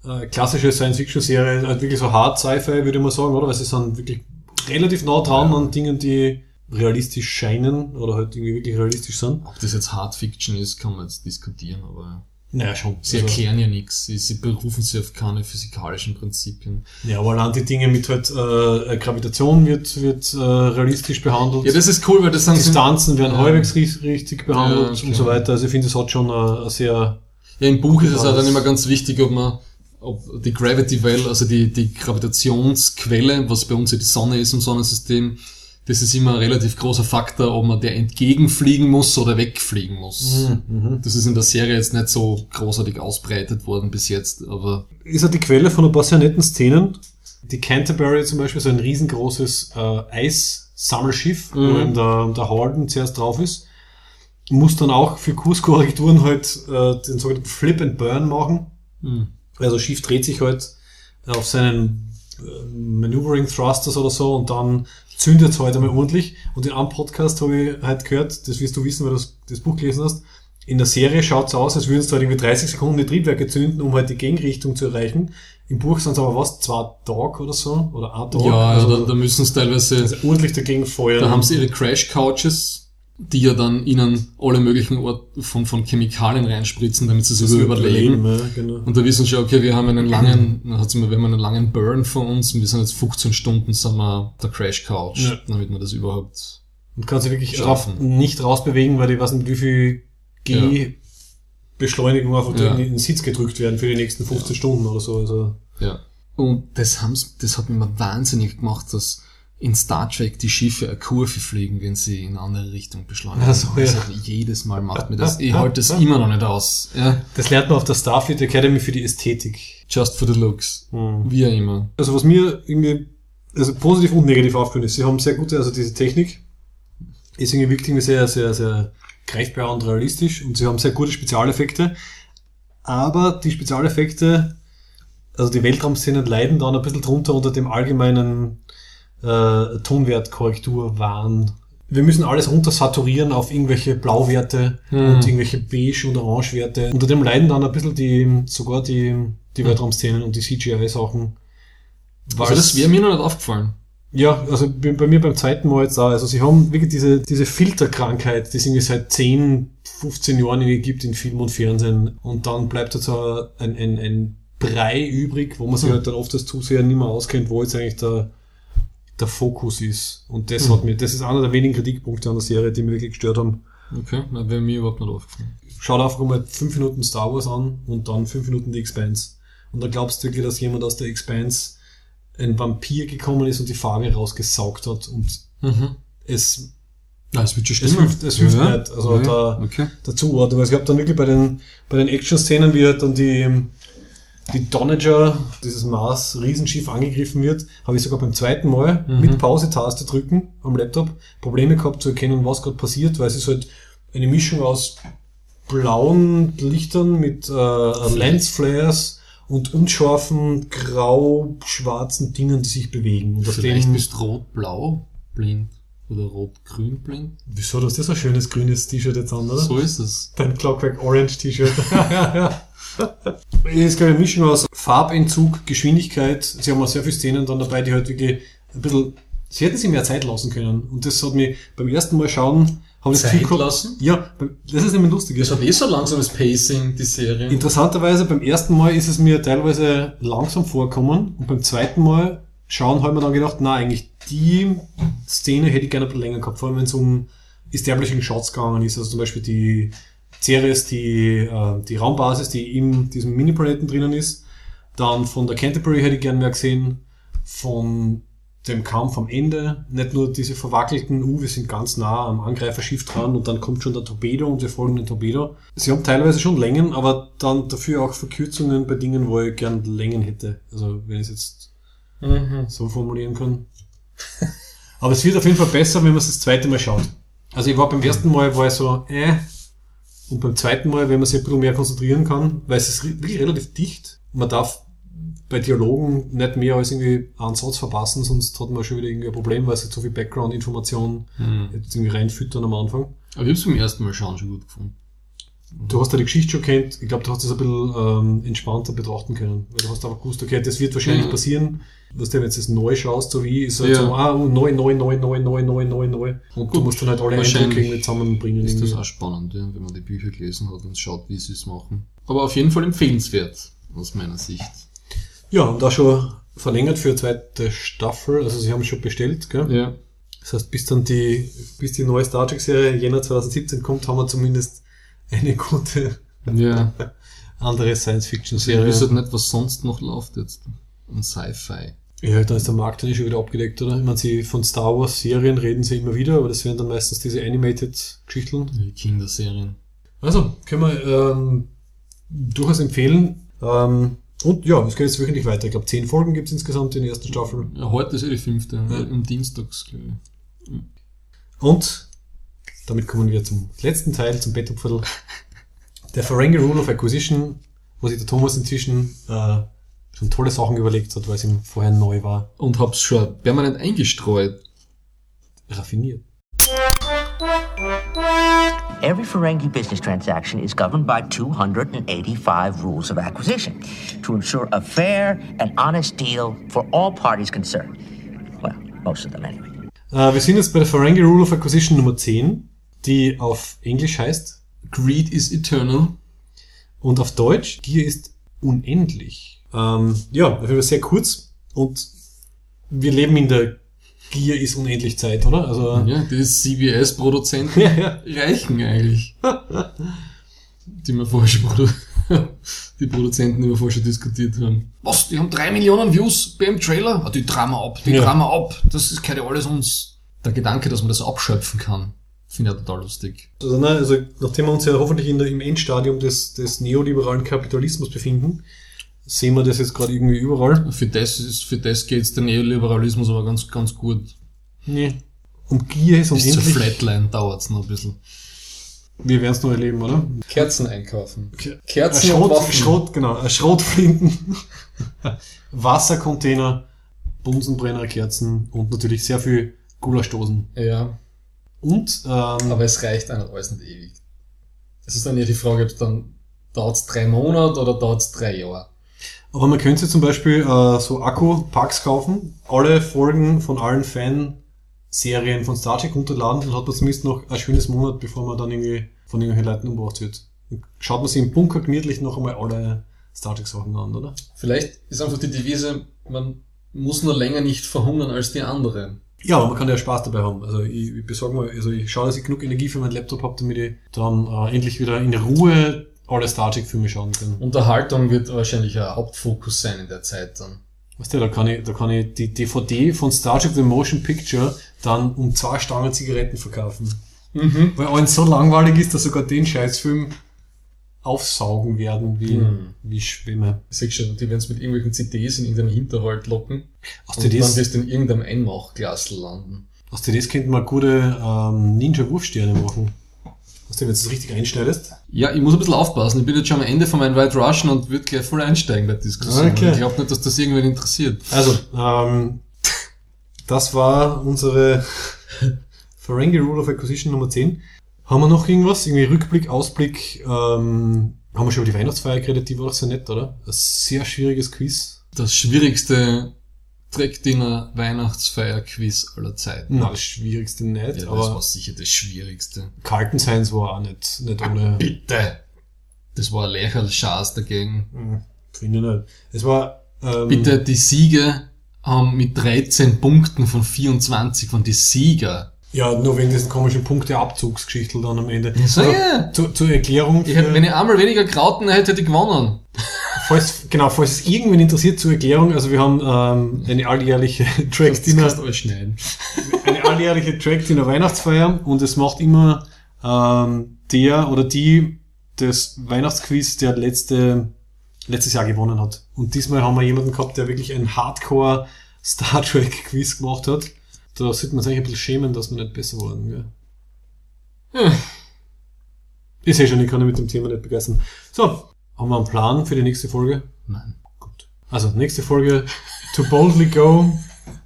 äh, äh, klassische Science-Fiction-Serie, halt wirklich so hart Sci-Fi, würde ich mal sagen, oder? Weil sie sind wirklich relativ nah dran an Dingen, die realistisch scheinen oder halt irgendwie wirklich realistisch sind. Ob das jetzt Hard Fiction ist, kann man jetzt diskutieren, aber Naja, schon. sie Also- erklären ja nichts. Sie, sie berufen sich auf keine physikalischen Prinzipien. Ja, aber allein die Dinge mit halt äh, Gravitation wird, wird äh, realistisch behandelt. Ja, das ist cool, weil das sind Distanzen werden Ja. halbwegs ri- richtig behandelt Ja, okay. und so weiter. Also ich finde, es hat schon eine, eine sehr... Ja, im Buch ist es auch dann immer ganz wichtig, ob man, ob die Gravity Well, also die, die Gravitationsquelle, was bei uns ja die Sonne ist im Sonnensystem, das ist immer ein relativ großer Faktor, ob man der entgegenfliegen muss oder wegfliegen muss. Mhm, Das ist in der Serie jetzt nicht so großartig ausbreitet worden bis jetzt, aber Ist halt die Quelle von ein paar sehr netten Szenen. Die Canterbury zum Beispiel, so ein riesengroßes äh, Eissammelschiff, wo Mhm. eben der, der Harden zuerst drauf ist, muss dann auch für Kurskorrekturen halt äh, den sogenannten Flip and Burn machen. Mhm. Also das Schiff dreht sich halt auf seinen äh, Maneuvering Thrusters oder so und dann zündet es halt einmal ordentlich. Und in einem Podcast habe ich halt gehört, das wirst du wissen, weil du das, Buch gelesen hast, in der Serie schaut es aus, als würden es halt irgendwie 30 Sekunden die Triebwerke zünden, um halt die Gegenrichtung zu erreichen. Im Buch sind es aber was, zwei Tage oder so, oder ein Tag. ja, also, da, da müssen sie teilweise, also ordentlich dagegen feuern. da haben sie ihre Crash Couches, die ja dann ihnen alle möglichen Ort von, von Chemikalien reinspritzen, damit sie sich überleben. Ja, genau. Und da wissen sie schon, okay, wir haben einen langen, dann hat's immer, wir haben einen langen Burn vor uns und wir sind jetzt 15 Stunden, sind wir der Crash Couch, Ja. damit wir das überhaupt. Und kann sich wirklich Schaffen. nicht rausbewegen, weil ich weiß nicht, wie viel G-Beschleunigung einfach Ja. in den Sitz gedrückt werden für die nächsten 15 Stunden oder so. Also, Ja. Und das haben's, das hat mich immer wahnsinnig gemacht, dass in Star Trek die Schiffe eine Kurve fliegen, wenn sie in eine andere Richtung beschleunigen. Ach so, das ja. mich jedes Mal macht mir das. Ich halte das immer noch nicht aus. Ja. das lernt man auf der Starfleet Academy für die Ästhetik. Just for the looks. Wie auch immer. Also was mir irgendwie, also positiv und negativ aufgefallen ist, sie haben sehr gute, also diese Technik ist irgendwie wirklich irgendwie sehr, sehr, sehr greifbar und realistisch und sie haben sehr gute Spezialeffekte. Aber die Spezialeffekte, also die Weltraumszenen leiden dann ein bisschen drunter unter dem allgemeinen äh, Tonwertkorrekturwahn. Wir müssen alles runter saturieren auf irgendwelche Blauwerte und irgendwelche Beige- und Orangewerte. Unter dem leiden dann ein bisschen die, sogar die, die Weltraumszenen und die CGI-Sachen. Also das wäre mir noch nicht aufgefallen. Ja, also bei mir beim zweiten Mal jetzt auch. Also sie haben wirklich diese, diese Filterkrankheit, die es irgendwie seit 10, 15 Jahren irgendwie gibt in Film und Fernsehen. Und dann bleibt so ein, ein, ein Brei übrig, wo man sich halt dann oft als Zuseher nicht mehr auskennt, wo jetzt eigentlich der, der Fokus ist. Und das hat mir, das ist einer der wenigen Kritikpunkte an der Serie, die mir wirklich gestört haben. Okay, na, wäre mir überhaupt nicht aufgefallen. Schaut einfach mal fünf Minuten Star Wars an und dann fünf Minuten die Expanse. Und dann glaubst du wirklich, dass jemand aus der Expanse ein Vampir gekommen ist und die Farbe rausgesaugt hat und Mhm. es, Ja, es wird schon es stimmen. hilft, es hilft ja. nicht. Also ja. da, okay. dazu ordnen. Weil ich habe dann wirklich bei den, bei den Action-Szenen, wie halt dann die, die Donager, dieses Mars-Riesenschiff angegriffen wird, habe ich sogar beim zweiten Mal Mhm. mit Pause-Taste drücken am Laptop Probleme gehabt zu erkennen, was gerade passiert, weil es ist halt eine Mischung aus blauen Lichtern mit äh, Lensflares und unscharfen, grau-schwarzen Dingen, die sich bewegen. Und Vielleicht bist rot-blau blind oder rot-grün blind. Wieso, du hast ja so ein schönes grünes T-Shirt jetzt an, oder? So ist es. Dein Clockwork Orange T-Shirt. Es ist, glaube ich, eine Mischung aus Farbentzug, Geschwindigkeit. Sie haben auch sehr viele Szenen dann dabei, die halt wirklich ein bisschen, sie hätten sich mehr Zeit lassen können. Und das hat mich beim ersten Mal schauen, habe ich das Zeit lassen? Ja, das ist nämlich lustig. Das hat eh so langsames Pacing, die Serie. Interessanterweise, beim ersten Mal ist es mir teilweise langsam vorkommen und beim zweiten Mal schauen habe ich mir dann gedacht, na eigentlich die Szene hätte ich gerne ein bisschen länger gehabt, vor allem wenn es um Establishing Shots gegangen ist, also zum Beispiel die Ceres, die, äh, die Raumbasis, die in diesem Mini-Planeten drinnen ist, dann von der Canterbury hätte ich gerne mehr gesehen, von dem Kampf am Ende, nicht nur diese verwackelten, uh, wir sind ganz nah am Angreiferschiff dran und dann kommt schon der Torpedo und wir folgen den Torpedo. Sie haben teilweise schon Längen, aber dann dafür auch Verkürzungen bei Dingen, wo ich gern Längen hätte. Also wenn ich es jetzt Mhm. so formulieren kann. Aber es wird auf jeden Fall besser, wenn man es das zweite Mal schaut. Also ich war beim ersten Mal, war ich so, äh, Und beim zweiten Mal, wenn man sich ein bisschen mehr konzentrieren kann, weil es ist wirklich relativ dicht. Man darf bei Dialogen nicht mehr als irgendwie einen Satz verpassen, sonst hat man schon wieder irgendwie ein Problem, weil es halt so viel Background-Information jetzt irgendwie reinfüttern am Anfang. Aber ich hab's beim ersten Mal schauen schon gut gefunden. Du hast ja die Geschichte schon kennt. Ich glaube, du hast das ein bisschen ähm, entspannter betrachten können. Weil du hast einfach gewusst, okay, das wird wahrscheinlich Mhm. passieren. Was du, wenn du jetzt das neu schaust, so wie, ist halt Ja. so, ah, neu, neu, neu, neu, neu, neu, neu, neu. Und du Gut, musst dann halt alle Eindrücke irgendwie zusammenbringen. Ist das irgendwie. auch spannend, ja, wenn man die Bücher gelesen hat und schaut, wie sie es machen. Aber auf jeden Fall empfehlenswert, aus meiner Sicht. Ja, und auch schon verlängert für eine zweite Staffel. Also sie haben es schon bestellt, gell? Ja. Das heißt, bis dann die, bis die neue Star Trek Serie Jänner 2017 kommt, haben wir zumindest eine gute Ja. andere Ich Science-Fiction-Serie. weiß halt nicht, was sonst noch läuft jetzt. An Sci-Fi. Ja, dann ist der Markt dann schon wieder abgedeckt, oder? Ich meine, sie von Star Wars Serien reden sie immer wieder, aber das wären dann meistens diese Animated-Geschichten. Die Kinderserien. Also, können wir ähm, durchaus empfehlen. Ähm, und ja, es geht jetzt wöchentlich weiter. Ich glaube, zehn Folgen gibt es insgesamt in der ersten Staffel. Ja, heute ist ja die fünfte, am Dienstags, glaube ich. Und damit kommen wir zum letzten Teil, zum Betthupferl. Der Ferengi Rule of Acquisition, wo sich der Thomas inzwischen äh, schon tolle Sachen überlegt hat, weil es ihm vorher neu war. Und hab's schon permanent eingestreut. Raffiniert. Every Ferengi business transaction is governed by 285 rules of acquisition to ensure a fair and honest deal for all parties concerned. Well, most of them anyway. Äh, wir sind jetzt bei der Ferengi Rule of Acquisition Nummer 10, die auf Englisch heißt Greed is eternal. und auf Deutsch Gier ist unendlich. Ähm, ja, das war sehr kurz und wir leben in der Gier ist unendlich Zeit, oder? Also Ja, die CBS-Produzenten Ja, ja. reichen eigentlich. die wir vorher schon produ die Produzenten, die wir vorher schon diskutiert haben. Was? Die haben drei Millionen Views beim Trailer? Ah, die Drama ab, die Ja. Drama ab. Das ist, ja alles uns. Der Gedanke, dass man das abschöpfen kann, finde ich ja total lustig. Also, ne, also nachdem wir uns ja hoffentlich in der, im Endstadium des, des neoliberalen Kapitalismus befinden, sehen wir das jetzt gerade irgendwie überall. Für das ist, für das geht's der Neoliberalismus aber ganz, ganz gut. Nee. Und Gier ist Bis zur unendlich. Flatline dauert's noch ein bisschen. Wir werden es noch erleben, oder? Kerzen einkaufen. Kerzen und Schrot, Waffen. Schrot, genau, äh, Schrotflinten, Wassercontainer, Bunsenbrennerkerzen und natürlich sehr viel Gulaschdosen. Ja, Und ähm, aber es reicht einem alles nicht ewig. Es ist dann ja die Frage, ob es dann dauert's drei Monate oder dauert's drei Jahre. Aber man könnte zum Beispiel äh, so Akku-Packs kaufen, alle Folgen von allen Fan-Serien von Star Trek runterladen, dann hat man zumindest noch ein schönes Monat, bevor man dann irgendwie von irgendwelchen Leuten umgebracht wird. Dann schaut man sich im Bunker gemütlich noch einmal alle Star Trek-Sachen an, oder? Vielleicht ist einfach die Devise, man muss nur länger nicht verhungern als die anderen. Ja, aber man kann ja Spaß dabei haben. Also ich, ich besorge mal, also ich schaue, dass ich genug Energie für meinen Laptop habe, damit ich dann äh, endlich wieder in Ruhe alle Star Trek-Filme schauen kann. Unterhaltung wird wahrscheinlich ein Hauptfokus sein in der Zeit dann. Weißt du, da kann ich, da kann ich die DVD von Star Trek The Motion Picture dann um zwei Stangen Zigaretten verkaufen. Mhm. Weil allen so langweilig ist, dass sogar den Scheißfilm aufsaugen werden wie, Mhm. wie Schwämme. Sag schon, die werden es mit irgendwelchen CDs in irgendeinem Hinterhalt locken. Aus Und dann CDs, wirst du in irgendeinem Einmachglasl landen. aus CDs könnten wir gute ähm, Ninja-Wurfsterne machen. Weißt du, das richtig einschneidest? Ja, ich muss ein bisschen aufpassen. Ich bin jetzt schon am Ende von meinem White Russian und würde gleich voll einsteigen bei der Diskussion. Okay. Ich glaube nicht, dass das irgendwen interessiert. Also, ähm, das war unsere Ferengi Rule of Acquisition Nummer 10. Haben wir noch irgendwas? Irgendwie Rückblick, Ausblick? Ähm, haben wir schon über die Weihnachtsfeier geredet? Die war doch sehr nett, oder? Ein sehr schwieriges Quiz. Das schwierigste Track-Dinner Weihnachtsfeier-Quiz aller Zeiten. Na, das schwierigste nicht, Ja, das aber war sicher das Schwierigste. Kalten Science war auch nicht, nicht ohne. Bitte! Das war ein lächerliches dagegen. Hm, Finde ich nicht. Es war, ähm, Bitte, die Sieger haben mit 13 Punkten von 24 von die Sieger. Ja, nur wegen diesen komischen Punkteabzugsgeschichten dann am Ende. so, ja. Zu, zur Erklärung. Ich hätte, wenn ich einmal weniger Krauten hätte, hätte ich gewonnen. Falls, genau, falls es irgendwen interessiert zur Erklärung, also wir haben ähm, eine alljährliche Track Das Dinner, du alles schneiden. eine alljährliche Track Dinner Weihnachtsfeier und es macht immer ähm, der oder die das Weihnachtsquiz, der letzte, letztes Jahr gewonnen hat. Und diesmal haben wir jemanden gehabt, der wirklich ein Hardcore Star Trek Quiz gemacht hat. Da sollte man sich eigentlich ein bisschen schämen, dass wir nicht besser wurden. Gell? Ich sehe schon, ich kann mich mit dem Thema nicht begeistern. So, haben wir einen Plan für die nächste Folge? Nein. Gut. Also, nächste Folge, To Boldly Go,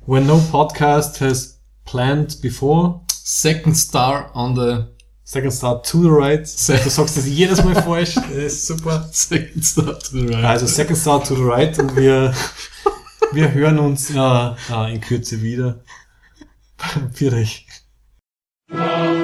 When No Podcast Has Planned Before. Second Star on the Second Star to the right. Du sagst das jedes Mal falsch. Das ist super. Second Star to the right. Also Second Star to the right und wir, wir hören uns äh, äh, in Kürze wieder. Für. Love